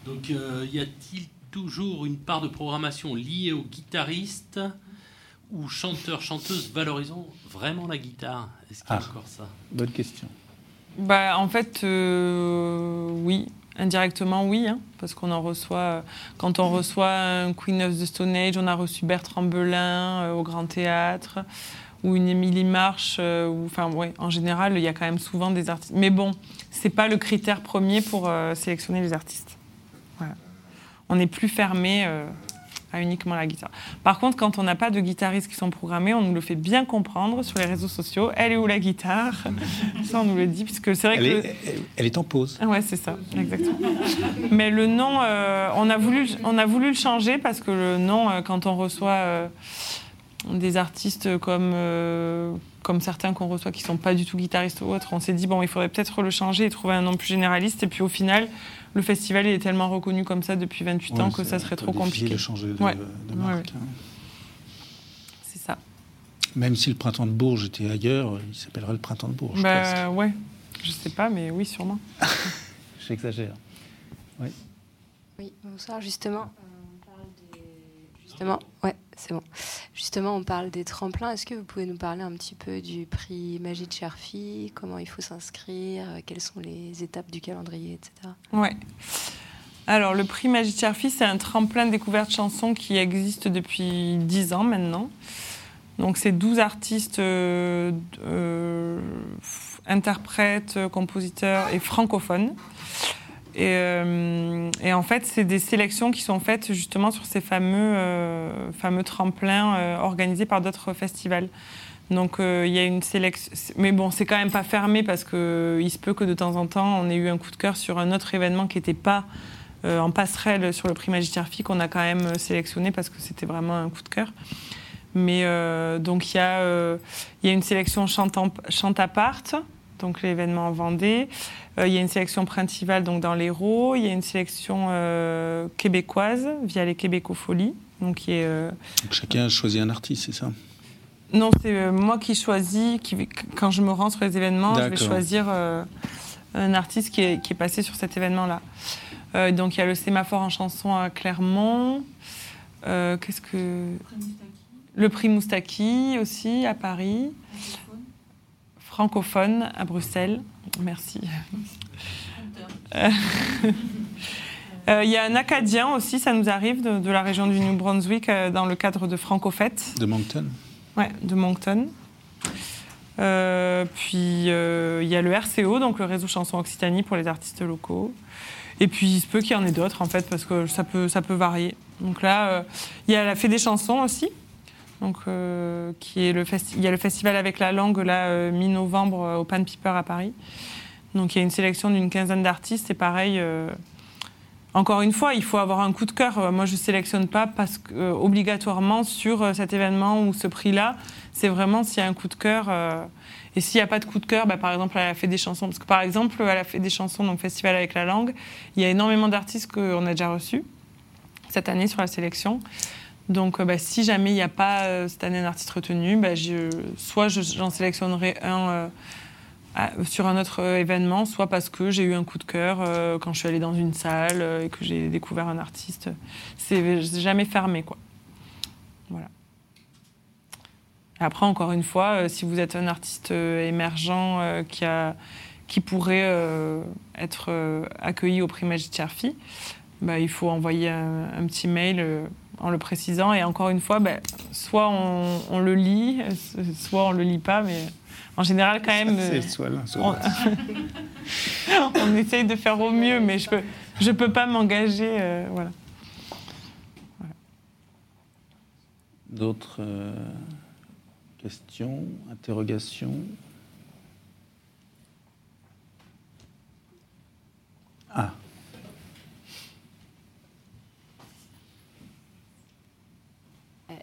Speaker 3: Donc, euh, y a-t-il toujours une part de programmation liée aux guitaristes ou chanteurs, chanteuses valorisant vraiment la guitare Est-ce qu'il y a ah, encore ça?
Speaker 1: Bonne question.
Speaker 2: Bah, en fait, euh, oui. Indirectement, oui, hein, parce qu'on en reçoit. Euh, quand on reçoit un Queen of the Stone Age, on a reçu Bertrand Belin au Grand Théâtre ou une Émilie Marche. Euh, ou, enfin, ouais, en général, il y a quand même souvent des artistes. Mais bon, c'est pas le critère premier pour euh, sélectionner les artistes. On n'est plus fermé euh, à uniquement la guitare. Par contre, quand on n'a pas de guitaristes qui sont programmés, on nous le fait bien comprendre sur les réseaux sociaux. Elle est où la guitare? Ça, on nous le dit, puisque c'est vrai
Speaker 1: elle
Speaker 2: que.
Speaker 1: Est, elle est en pause.
Speaker 2: Ah ouais, c'est ça, exactement. Mais le nom, on, a voulu, on a voulu le changer parce que le nom, quand on reçoit des artistes comme, euh, comme certains qu'on reçoit qui ne sont pas du tout guitaristes ou autres, on s'est dit, bon, il faudrait peut-être le changer et trouver un nom plus généraliste. Et puis au final, le festival est tellement reconnu comme ça depuis 28 ans que ça serait trop compliqué.
Speaker 1: de changer de, marque. Hein.
Speaker 2: C'est ça.
Speaker 1: Même si le printemps de Bourges était ailleurs, il s'appellerait le printemps de Bourges.
Speaker 2: Bah, ouais, je sais pas, mais oui, sûrement.
Speaker 1: J'exagère. Oui.
Speaker 6: Oui, bonsoir, justement. Justement, ouais, c'est bon. Justement, on parle des tremplins. Est-ce que vous pouvez nous parler un petit peu du prix Magie de Comment il faut s'inscrire Quelles sont les étapes du calendrier, etc.
Speaker 2: Ouais. Alors, le prix Magie de c'est un tremplin de découverte chansons qui existe depuis 10 ans maintenant. Donc, c'est 12 artistes, euh, euh, interprètes, compositeurs et francophones. Euh, et, en fait, c'est des sélections qui sont faites justement sur ces fameux, euh, fameux tremplins euh, organisés par d'autres festivals. Donc il y a une sélection, mais bon, c'est quand même pas fermé parce que il se peut que de temps en temps, on ait eu un coup de cœur sur un autre événement qui n'était pas en passerelle sur le prix Magistère Fille qu'on a quand même sélectionné parce que c'était vraiment un coup de cœur. Mais donc il y, y, a une sélection chante, chante à part, donc l'événement en Vendée. Euh, il y a une sélection principale donc, dans l'Hérault. Il y a une sélection euh, québécoise via les Québécofolies. Donc, qui est, euh,
Speaker 1: donc, chacun choisit un artiste, c'est ça?
Speaker 2: Non, c'est moi qui choisis. Qui, quand je me rends sur les événements, je vais choisir un artiste qui est, qui est, passé sur cet événement-là. donc, il y a le sémaphore en chanson à Clermont. Qu'est-ce que. Le prix Moustaki aussi à Paris. Francophone à Bruxelles. Merci. Euh, il y a un Acadien aussi, ça nous arrive, de, la région du New Brunswick, euh, dans le cadre de Francofête.
Speaker 1: De Moncton
Speaker 2: Ouais, de Moncton. Euh, puis il y a le RCO, donc le réseau Chanson Occitanie pour les artistes locaux. Et puis il se peut qu'il y en ait d'autres, en fait, parce que ça peut, ça peut varier. Donc là, il y a la Fée des chansons aussi. Donc, le il y a le festival avec la langue là mi-novembre au Pan Piper à Paris. Donc il y a une sélection d'une quinzaine d'artistes. C'est pareil. encore une fois, il faut avoir un coup de cœur. Moi, je sélectionne pas parce que obligatoirement sur cet événement ou ce prix-là. C'est vraiment s'il y a un coup de cœur. Et s'il n'y a pas de coup de cœur, bah, par exemple, à la Fête des chansons, parce par exemple, à la Fête des chansons, donc Festival avec la langue, il y a énormément d'artistes qu'on a déjà reçus cette année sur la sélection. Donc, euh, bah, si jamais il n'y a pas euh, cette année un artiste retenu, bah, soit j'en sélectionnerai un euh, sur un autre événement, soit parce que j'ai eu un coup de cœur quand je suis allée dans une salle et que j'ai découvert un artiste. C'est jamais fermé, quoi. Voilà. Après, encore une fois, si vous êtes un artiste émergent qui pourrait être accueilli au prix Magic Cherfi, bah, il faut envoyer un, petit mail en le précisant. Et encore une fois, bah, soit on, le lit, soit on le lit pas, mais en général, quand même.
Speaker 1: C'est soit l'un,
Speaker 2: soit on, on, essaye de faire au mieux, mais je peux, je peux pas m'engager. voilà.
Speaker 1: D'autres. Questions, interrogations?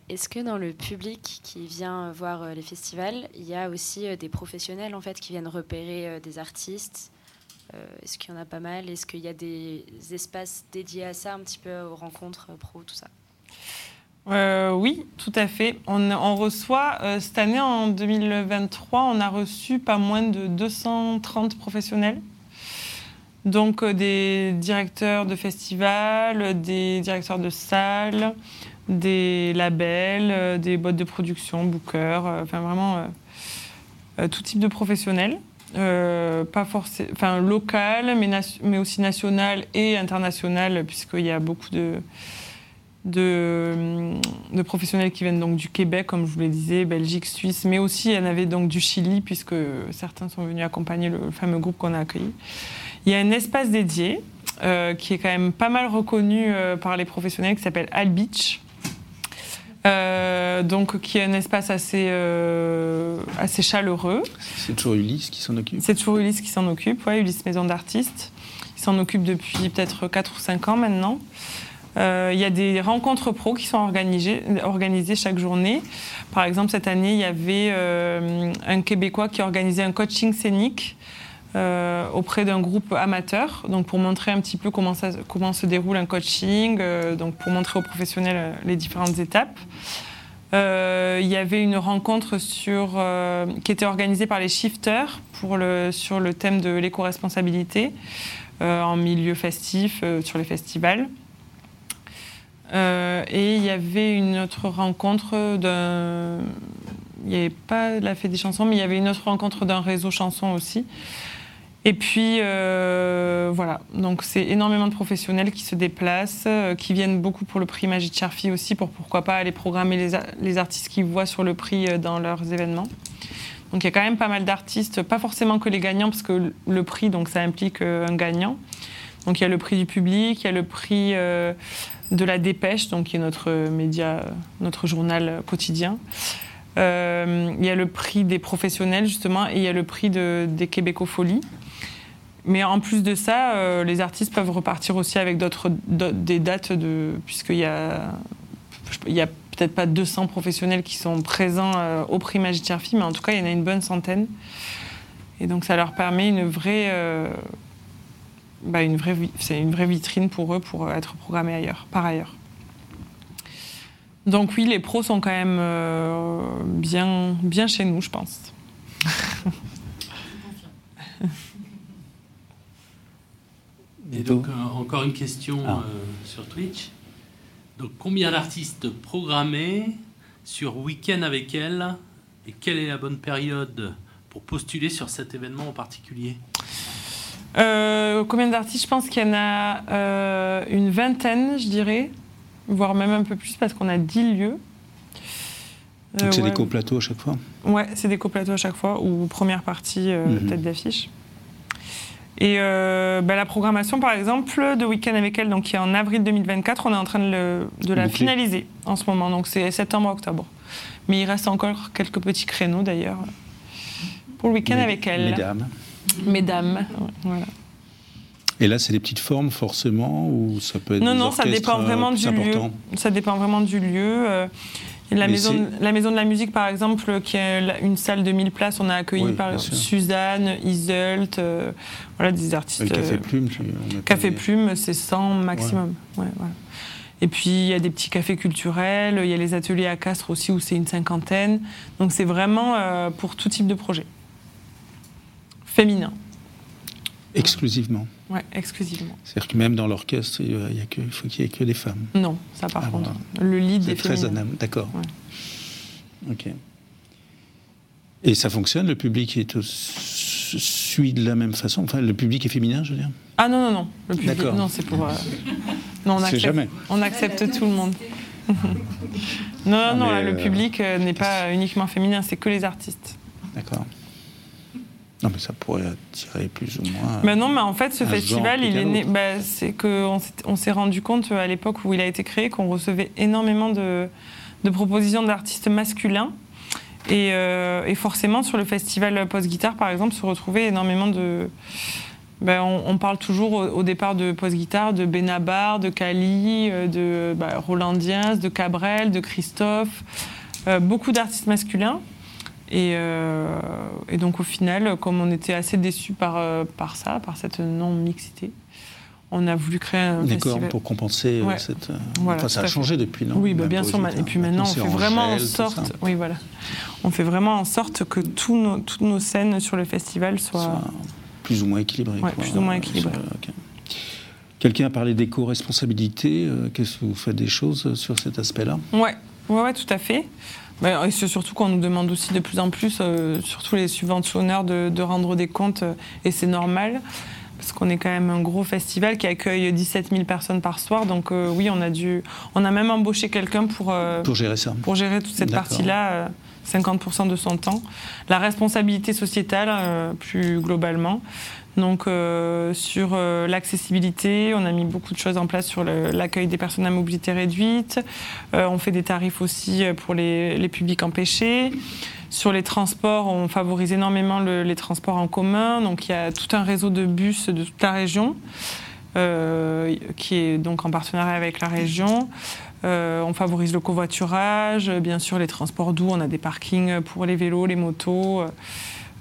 Speaker 7: Est-ce que dans le public qui vient voir euh, les festivals, il y a aussi euh, des professionnels en fait qui viennent repérer des artistes? Est-ce qu'il y en a pas mal? Est-ce qu'il y a des espaces dédiés à ça, un petit peu aux rencontres pro, tout ça?
Speaker 2: Euh, oui, tout à fait. On, reçoit, euh, cette année, en 2023, on a reçu pas moins de 230 professionnels. Donc euh, des directeurs de festivals, des directeurs de salles, des labels, des boîtes de production, bookers, enfin vraiment tout type de professionnels. pas forcément, enfin local, mais, aussi national et international, puisqu'il y a beaucoup de, de, professionnels qui viennent donc du Québec, comme je vous le disais, Belgique, Suisse, mais aussi il y en avait donc du Chili, puisque certains sont venus accompagner le fameux groupe qu'on a accueilli. Il y a un espace dédié euh, qui est quand même pas mal reconnu euh, par les professionnels, qui s'appelle Al Beach. Euh, donc, qui est un espace assez, assez chaleureux.
Speaker 1: C'est toujours Ulysse qui s'en occupe
Speaker 2: C'est toujours Ulysse qui s'en occupe, oui, Ulysse Maison d'Artistes. Il s'en occupe depuis peut-être 4 ou 5 ans maintenant. Euh, il y a des rencontres pro qui sont organisées, organisées chaque journée. Par exemple, cette année, il y avait euh, un Québécois qui organisait un coaching scénique euh, auprès d'un groupe amateur, donc pour montrer un petit peu comment, comment se déroule un coaching, donc pour montrer aux professionnels les différentes étapes. il y avait une rencontre sur, qui était organisée par les shifters pour le, sur le thème de l'éco-responsabilité en milieu festif, sur les festivals. Euh, et il y avait une autre rencontre d'un. Il n'y avait pas la fête des chansons, mais il y avait une autre rencontre d'un réseau chansons aussi. Et puis, euh, voilà. Donc, c'est énormément de professionnels qui se déplacent, euh, qui viennent beaucoup pour le prix Magie de aussi, pour pourquoi pas aller programmer les, artistes qu'ils voient sur le prix dans leurs événements. Donc, il y a quand même pas mal d'artistes, pas forcément que les gagnants, parce que le prix, donc, ça implique un gagnant. Donc, il y a le prix du public, il y a le prix de la Dépêche, donc qui est notre média, notre journal quotidien. Euh, il y a le prix des professionnels justement et il y a le prix de, des Québécofolies. Mais en plus de ça, euh, les artistes peuvent repartir aussi avec d'autres des dates de puisqu'il y a il y a peut-être pas 200 professionnels qui sont présents euh, au prix Magic mais en tout cas il y en a une bonne centaine. Et donc ça leur permet une vraie bah, une vraie, c'est une vraie vitrine pour eux pour être programmés ailleurs, par ailleurs. Donc oui, les pros sont quand même euh, bien, bien chez nous, je pense.
Speaker 3: Et donc, euh, encore une question ah. euh, sur Twitch. Donc, combien d'artistes programmés sur week-end avec elle Et quelle est la bonne période pour postuler sur cet événement en particulier?
Speaker 2: Euh, combien d'artistes? Je pense qu'il y en a euh, une vingtaine, je dirais, voire même un peu plus parce qu'on a 10 lieux.
Speaker 1: Donc c'est des coplateaux à chaque fois?
Speaker 2: Ouais, c'est des coplateaux à chaque fois, ou première partie euh, mhm. tête d'affiche. Et bah, la programmation, par exemple, de Week-end avec elle, donc qui est en avril 2024, on est en train de, de la finaliser en ce moment. Donc c'est septembre-octobre. Mais il reste encore quelques petits créneaux d'ailleurs pour le week-end avec elle.
Speaker 1: Mesdames.
Speaker 2: Mesdames, voilà.
Speaker 1: Et là, c'est des petites formes forcément ou ça peut être
Speaker 2: Non,
Speaker 1: des
Speaker 2: non, ça dépend vraiment du lieu. Ça dépend vraiment du lieu. La maison, la maison de la musique, par exemple, qui est une salle de 1000 places, on a accueilli par Suzanne, Iselt, euh, voilà, des artistes. Le
Speaker 1: Café
Speaker 2: euh,
Speaker 1: Plume,
Speaker 2: Café Plume, c'est 100 maximum. Ouais. voilà. Et puis il y a des petits cafés culturels, il y a les ateliers à Castres aussi où c'est une cinquantaine. Donc c'est vraiment euh, pour tout type de projet. Féminin.
Speaker 1: Exclusivement.
Speaker 2: Oui, exclusivement.
Speaker 1: C'est-à-dire que même dans l'orchestre, il, faut qu'il n'y ait que des femmes.
Speaker 2: Non, ça par ah, contre. Le lead est
Speaker 1: très anonyme, d'accord. Ok. Et ça fonctionne Le public est suit de la même façon? Enfin, le public est féminin, je veux dire?
Speaker 2: Ah non, non, non. Le public, non, c'est pour. Euh, non, on accepte,
Speaker 1: jamais.
Speaker 2: on accepte tout le monde. non, non, non, le euh, public euh, n'est pas uniquement féminin, c'est que les artistes.
Speaker 1: D'accord. Non, mais ça pourrait attirer plus ou moins.
Speaker 2: Ben non, mais en fait, ce festival, il est né. Bah, c'est qu'on on s'est rendu compte à l'époque où il a été créé qu'on recevait énormément de, de propositions d'artistes masculins. Et, euh, et, forcément, sur le festival Post-Guitare, par exemple, se retrouvait énormément de. Ben, on, parle toujours au, départ de Post-Guitare de Benabar, de Kali, euh, de bah, Roland Diaz, de Cabrel, de Christophe. Euh, beaucoup d'artistes masculins. Euh, et, donc au final, comme on était assez déçus par, euh, par ça, par cette non-mixité, on a voulu créer un
Speaker 1: D'accord, pour compenser euh, cette... enfin, ça a changé depuis, non?
Speaker 2: Oui, bah, bien sûr. Et puis maintenant, on fait vraiment en sorte... Oui, voilà. On fait vraiment en sorte que nos, toutes nos scènes sur le festival soient...
Speaker 1: plus ou moins équilibrées.
Speaker 2: Oui, plus ou moins équilibrées.
Speaker 1: Quelqu'un a parlé d'éco-responsabilité. Qu'est-ce que vous faites des choses sur cet aspect-là?
Speaker 2: Oui, ouais, ouais, tout à fait. Bah, et c'est surtout qu'on nous demande aussi de plus en plus, euh, surtout les subventionneurs, de, de, rendre des comptes, euh, et c'est normal, parce qu'on est quand même un gros festival qui accueille 17 000 personnes par soir. Donc euh, oui, on a dû, on a même embauché quelqu'un pour
Speaker 1: pour gérer ça,
Speaker 2: pour gérer toute cette partie-là, 50% de son temps. La responsabilité sociétale, plus globalement. Donc euh, sur euh, l'accessibilité, on a mis beaucoup de choses en place sur l'accueil des personnes à mobilité réduite. Euh, on fait des tarifs aussi pour les, publics empêchés. Sur les transports, on favorise énormément les transports en commun. Donc il y a tout un réseau de bus de toute la région. qui est donc en partenariat avec la région. on favorise le covoiturage, bien sûr les transports doux, on a des parkings pour les vélos, les motos.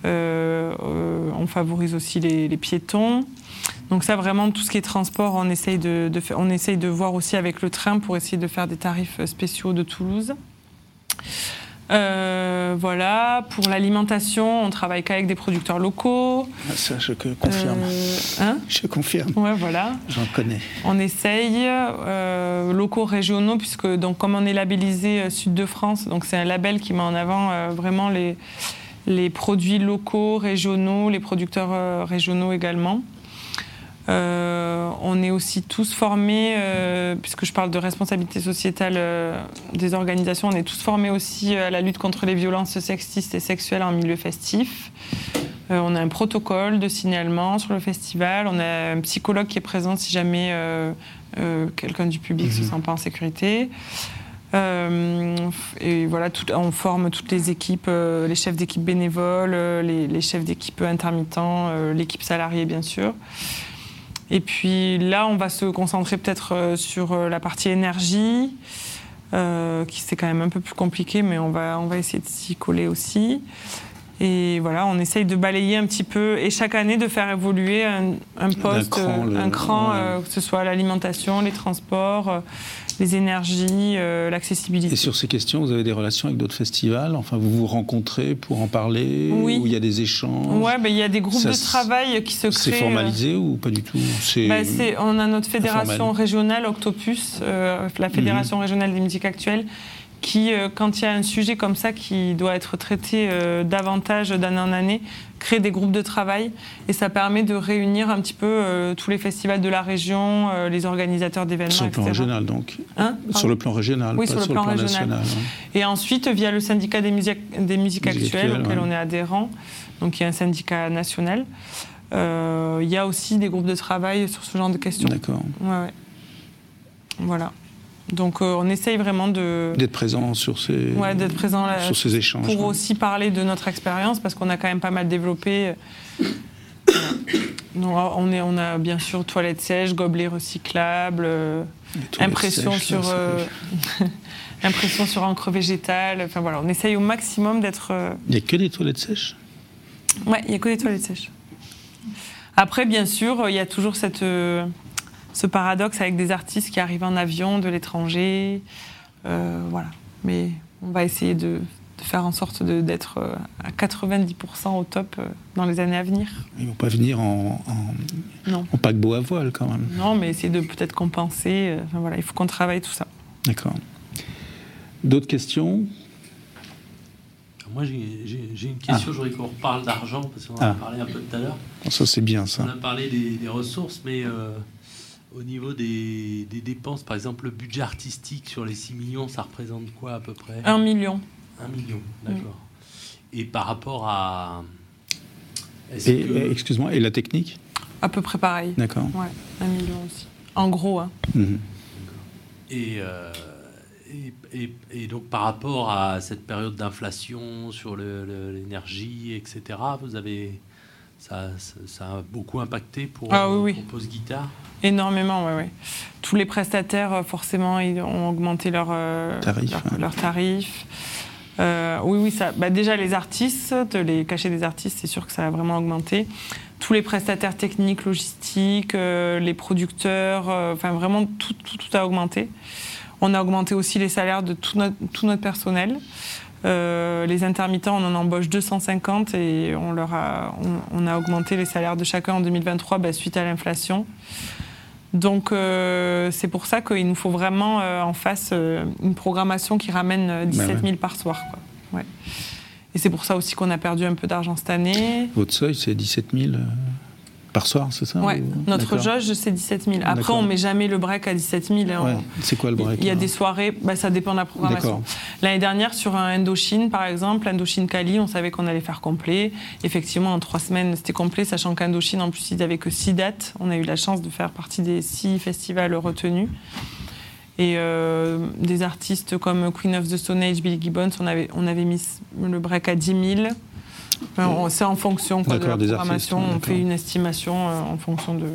Speaker 2: Euh, euh, on favorise aussi les, piétons. Donc ça, vraiment, tout ce qui est transport, on essaye de, on essaye de voir aussi avec le train pour essayer de faire des tarifs spéciaux de Toulouse. Euh, voilà, pour l'alimentation, on travaille qu'avec des producteurs locaux.
Speaker 1: Ah, ça, je confirme.
Speaker 2: hein?
Speaker 1: Je confirme.
Speaker 2: Ouais, voilà.
Speaker 1: J'en connais.
Speaker 2: On essaye locaux, régionaux, puisque donc comme on est labellisé Sud de France, donc c'est un label qui met en avant vraiment les les produits locaux, régionaux, les producteurs euh, régionaux également. Euh, on est aussi tous formés, euh, puisque je parle de responsabilité sociétale des organisations, on est tous formés aussi à la lutte contre les violences sexistes et sexuelles en milieu festif. on a un protocole de signalement sur le festival, on a un psychologue qui est présent si jamais quelqu'un du public ne se mhm. sent pas en sécurité. Euh, et voilà, tout, on forme toutes les équipes, euh, les chefs d'équipe bénévoles, euh, les, chefs d'équipe intermittents, l'équipe salariée bien sûr. Et puis là, on va se concentrer peut-être sur la partie énergie, qui c'est quand même un peu plus compliqué, mais on va, on va essayer de s'y coller aussi. Et voilà, on essaye de balayer un petit peu et chaque année de faire évoluer un, poste, un cran, que ce soit l'alimentation, les transports, les énergies, euh, l'accessibilité.
Speaker 1: Et sur ces questions, vous avez des relations avec d'autres festivals? Enfin, vous vous rencontrez pour en parler
Speaker 2: Oui.
Speaker 1: Ou il y a des échanges?
Speaker 2: Oui, ben, il y a des groupes de travail qui se créent.
Speaker 1: C'est formalisé euh, ou pas du tout?
Speaker 2: Ben, On a notre fédération régionale, Octopus, euh, la fédération mhm. régionale des musiques actuelles, qui, quand il y a un sujet comme ça qui doit être traité euh, davantage d'année en année, crée des groupes de travail et ça permet de réunir un petit peu euh, tous les festivals de la région, les organisateurs d'événements.
Speaker 1: Sur le plan régional donc
Speaker 2: hein
Speaker 1: Sur le plan régional,
Speaker 2: oui,
Speaker 1: pas
Speaker 2: sur le plan,
Speaker 1: plan
Speaker 2: régional.
Speaker 1: National, hein.
Speaker 2: Et ensuite, via le syndicat des musiques, des musiques actuelles, auquel on est adhérent, donc il y a un syndicat national. Il y a aussi des groupes de travail sur ce genre de questions.
Speaker 1: D'accord.
Speaker 2: Ouais, ouais. Voilà. Donc on essaye vraiment de
Speaker 1: d'être présent sur ces
Speaker 2: ouais, d'être présent là,
Speaker 1: sur ces échanges
Speaker 2: pour aussi parler de notre expérience parce qu'on a quand même pas mal développé. on, est, on a bien sûr toilettes sèches, gobelets recyclables, impression sur impression sur encre végétale. Enfin voilà, on essaye au maximum d'être.
Speaker 1: Il n'y a que des toilettes sèches?
Speaker 2: Ouais, il n'y a que des toilettes sèches. Après, bien sûr, il y a toujours cette ce paradoxe avec des artistes qui arrivent en avion de l'étranger. Euh, voilà. Mais on va essayer de, faire en sorte d'être euh, à 90% au top euh, dans les années à venir.
Speaker 1: Ils ne vont pas venir en, en, paquebot à voile quand même.
Speaker 2: Non, mais essayer de peut-être compenser. voilà, il faut qu'on travaille tout ça.
Speaker 1: D'accord. D'autres questions?
Speaker 3: Moi, j'ai une question. Ah. Je voudrais qu'on reparle d'argent, parce qu'on en a ah. parlé un peu tout à l'heure.
Speaker 1: Ça, c'est bien, ça.
Speaker 3: On a parlé des, ressources, mais au niveau des, dépenses, par exemple, le budget artistique sur les 6 millions, ça représente quoi à peu près?
Speaker 2: 1 million.
Speaker 3: 1 million, d'accord. Et par rapport à.
Speaker 1: Excuse-moi, et la technique?
Speaker 2: À peu près pareil.
Speaker 1: D'accord.
Speaker 2: Ouais, 1 million aussi. En gros. Hein.
Speaker 1: Mhm.
Speaker 3: Euh, et, et, donc par rapport à cette période d'inflation sur l'énergie, etc., vous avez ça, ça, a beaucoup impacté pour,
Speaker 2: ah, oui,
Speaker 3: Pose Guitare
Speaker 2: Énormément, oui. Ouais. Tous les prestataires, euh, forcément, ils ont augmenté leurs euh, leur, tarifs. Euh, oui, oui, ça, bah déjà les artistes, les cachets des artistes, c'est sûr que ça a vraiment augmenté. Tous les prestataires techniques, logistiques, les producteurs, enfin vraiment tout, tout, tout, a augmenté. On a augmenté aussi les salaires de tout notre, tout notre personnel. Euh, les intermittents, on en embauche 250 et on, leur a, on, a augmenté les salaires de chacun en 2023 bah, suite à l'inflation. Donc euh, c'est pour ça qu'il nous faut vraiment euh, en face une programmation qui ramène 17 000 par soir. Ouais. Et c'est pour ça aussi qu'on a perdu un peu d'argent cette année.
Speaker 1: Votre seuil, c'est 17 000 par soir, c'est ça
Speaker 2: Oui, notre jauge, c'est 17 000. Après, on met jamais le break à 17 000.
Speaker 1: Hein. C'est quoi le break
Speaker 2: Il y a des soirées, bah, ça dépend de la programmation. L'année dernière, sur un Indochine, par exemple, Indochine Cali, on savait qu'on allait faire complet. Effectivement, en trois semaines, c'était complet, sachant qu'Indochine, en plus, il n'y avait que six dates. On a eu la chance de faire partie des six festivals retenus. Et euh, des artistes comme Queen of the Stone Age, Billy Gibbons, on avait, on avait mis le break à 10 000. C'est en fonction de la programmation. on fait une estimation euh, en fonction de.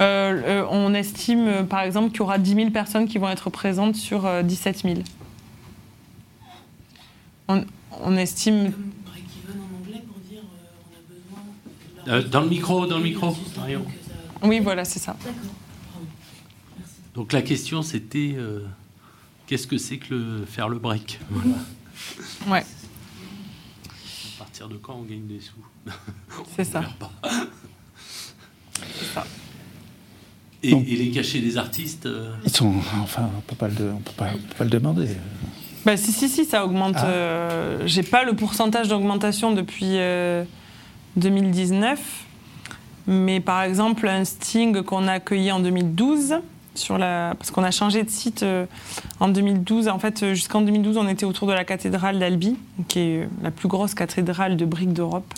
Speaker 2: Euh, euh, on estime, par exemple, qu'il y aura 10 000 personnes qui vont être présentes sur 17 000. On, estime.
Speaker 3: dans le micro, dans le micro.
Speaker 2: Oui, voilà, c'est ça.
Speaker 3: Donc la question, c'était qu'est-ce que c'est que le, faire le break? Voilà.
Speaker 2: Ouais
Speaker 3: de quand on gagne des sous
Speaker 2: C'est ça.
Speaker 3: Et, les cachets des artistes euh,
Speaker 1: Ils sont. Enfin, on ne peut, pas le, on peut, pas, le demander.
Speaker 2: Bah, si, si, si, ça augmente. Ah. Euh, j'ai pas le pourcentage d'augmentation depuis 2019. Euh, mais par exemple, un Sting qu'on a accueilli en 2012, sur la... parce qu'on a changé de site euh, en 2012. En fait, euh, jusqu'en 2012, on était autour de la cathédrale d'Albi, qui est la plus grosse cathédrale de briques d'Europe,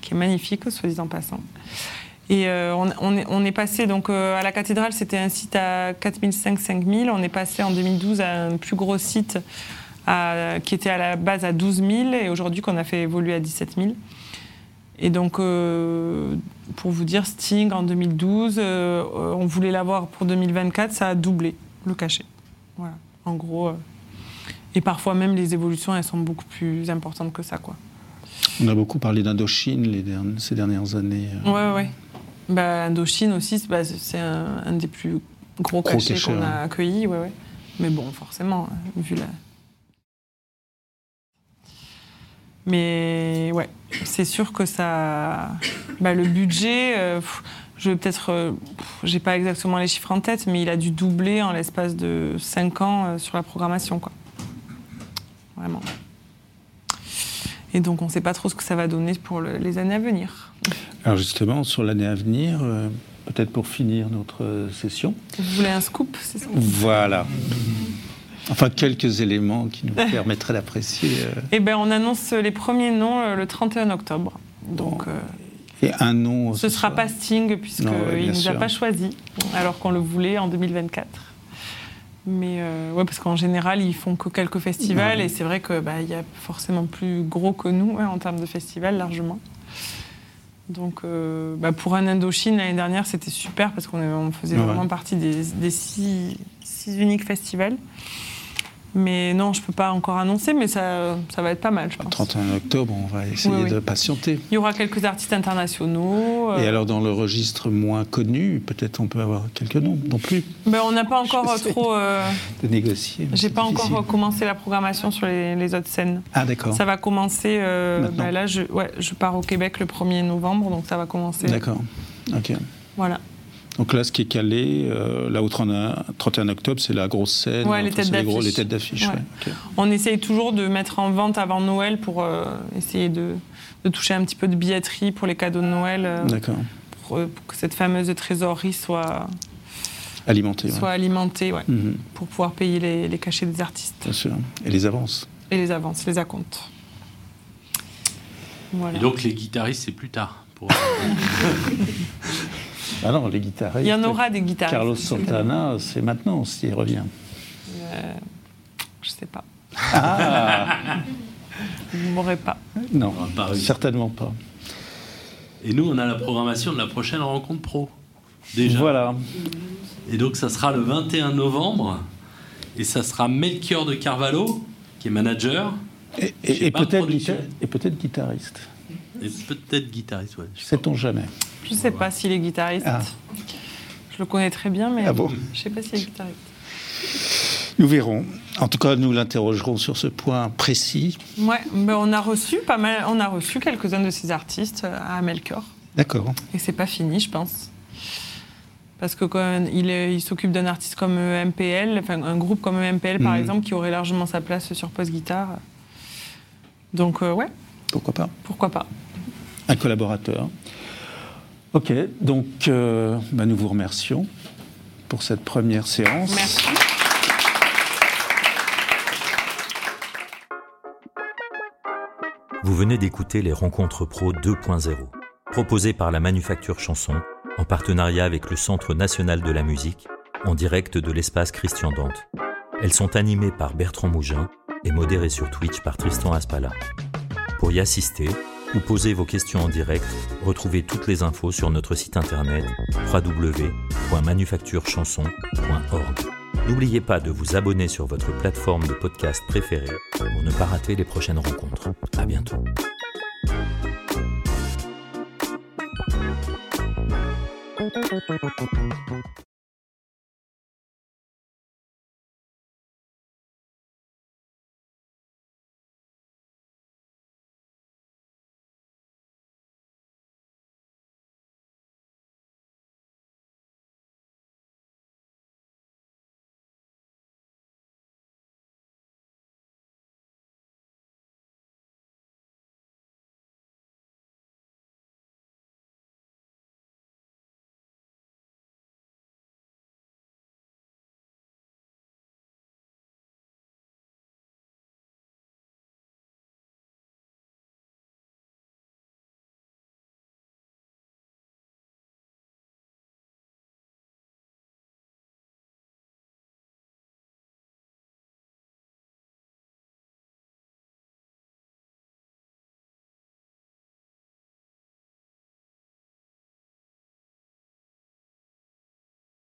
Speaker 2: qui est magnifique, soit disant passant. Et euh, on, est, on, est, passé donc à la cathédrale, c'était un site à 4500-5000. On est passé en 2012 à un plus gros site qui était à la base à 12 000 et aujourd'hui qu'on a fait évoluer à 17 000. Et donc, euh, pour vous dire, Sting en 2012, euh, on voulait l'avoir pour 2024, ça a doublé le cachet. Voilà, en gros. Euh, et parfois même les évolutions, elles sont beaucoup plus importantes que ça, quoi.
Speaker 1: On a beaucoup parlé d'Indochine ces dernières années.
Speaker 2: Ouais, ouais. Bah, Indochine aussi, c'est bah, un, des plus gros, cachets qu'on a accueillis, ouais, ouais. Mais bon, forcément, vu la, Mais ouais, c'est sûr que ça. Bah, le budget, euh, je vais peut-être. Euh, j'ai pas exactement les chiffres en tête, mais il a dû doubler en l'espace de 5 ans euh, sur la programmation, quoi. Vraiment. Et donc, on ne sait pas trop ce que ça va donner pour les années à venir.
Speaker 1: Alors, justement, sur l'année à venir, peut-être pour finir notre session.
Speaker 2: Vous voulez un scoop, c'est ça?
Speaker 1: Voilà. Enfin, quelques éléments qui nous permettraient d'apprécier.
Speaker 2: Euh. Eh bien, on annonce les premiers noms euh, le 31 octobre. Donc,
Speaker 1: et un nom.
Speaker 2: Ce ne sera pas Sting, puisqu'il ne nous a pas choisi, alors qu'on le voulait en 2024. Mais euh, ouais, parce qu'en général, ils font que quelques festivals, et c'est vrai qu'il bah, y a forcément plus gros que nous en termes de festivals, largement. Donc, euh, bah, pour un Indochine, l'année dernière, c'était super parce qu'on faisait vraiment partie des, des six, six, uniques festivals. Mais non, je ne peux pas encore annoncer, mais ça, ça va être pas mal, je pense.
Speaker 1: 31 octobre, on va essayer de patienter.
Speaker 2: Il y aura quelques artistes internationaux.
Speaker 1: Euh. Et alors, dans le registre moins connu, peut-être on peut avoir quelques noms non plus
Speaker 2: ben, On n'a pas encore trop.
Speaker 1: Euh... De négocier.
Speaker 2: J'ai pas encore commencé la programmation sur les, autres scènes.
Speaker 1: Ah, d'accord.
Speaker 2: Ça va commencer. Euh, ben là, je, ouais, je pars au Québec le 1er novembre, donc ça va commencer.
Speaker 1: D'accord. Ok.
Speaker 2: Voilà.
Speaker 1: Donc là, ce qui est calé, euh, là au 31 octobre, c'est la grosse scène.
Speaker 2: Ouais, les têtes d'affiche. On essaye toujours de mettre en vente avant Noël pour euh, essayer de, toucher un petit peu de billetterie pour les cadeaux de Noël. Euh,
Speaker 1: D'accord.
Speaker 2: Pour, que cette fameuse trésorerie soit
Speaker 1: alimentée.
Speaker 2: Soit alimentée, ouais, mhm. pour pouvoir payer les, les, cachets des artistes.
Speaker 1: Bien sûr. Et les avances.
Speaker 2: Et les avances, les acomptes.
Speaker 3: Voilà. Et donc les guitaristes, c'est plus tard. Pour...
Speaker 1: Ah non, les guitaristes.
Speaker 2: Il y en aura des guitaristes.
Speaker 1: Carlos Santana, c'est maintenant s'il revient.
Speaker 2: Euh, je sais pas.
Speaker 1: Ah
Speaker 2: Vous ne m'aurez pas.
Speaker 1: Non, certainement pas.
Speaker 3: Et nous, on a la programmation de la prochaine rencontre pro. Déjà.
Speaker 1: Voilà.
Speaker 3: Et donc, ça sera le 21 novembre. Et ça sera Melchior de Carvalho, qui est manager.
Speaker 1: Et, et peut-être peut guitariste.
Speaker 3: Et peut-être guitariste, ouais.
Speaker 1: Sait-on jamais
Speaker 2: je ne sais pas s'il est guitariste. Ah. Je le connais très bien, mais
Speaker 1: ah
Speaker 2: je ne sais pas s'il est guitariste.
Speaker 1: Nous verrons. En tout cas, nous l'interrogerons sur ce point précis.
Speaker 2: Ouais, mais on a reçu pas mal, on a reçu quelques-uns de ces artistes à Melchior.
Speaker 1: D'accord.
Speaker 2: Et c'est pas fini, je pense. Parce que quand il, il s'occupe d'un artiste comme MPL, enfin un groupe comme MPL par hmm. exemple, qui aurait largement sa place sur post guitare. Donc euh, ouais.
Speaker 1: Pourquoi pas?
Speaker 2: Pourquoi pas.
Speaker 1: Un collaborateur. Ok, donc euh, bah, nous vous remercions pour cette première séance.
Speaker 2: Merci.
Speaker 8: Vous venez d'écouter les Rencontres Pro 2.0, proposées par la Manufacture Chanson en partenariat avec le Centre national de la musique, en direct de l'espace Christian Dante. Elles sont animées par Bertrand Mougin et modérées sur Twitch par Tristan Aspala. Pour y assister, ou poser vos questions en direct, retrouvez toutes les infos sur notre site internet www.manufacturechanson.org. N'oubliez pas de vous abonner sur votre plateforme de podcast préférée pour ne pas rater les prochaines rencontres. À bientôt.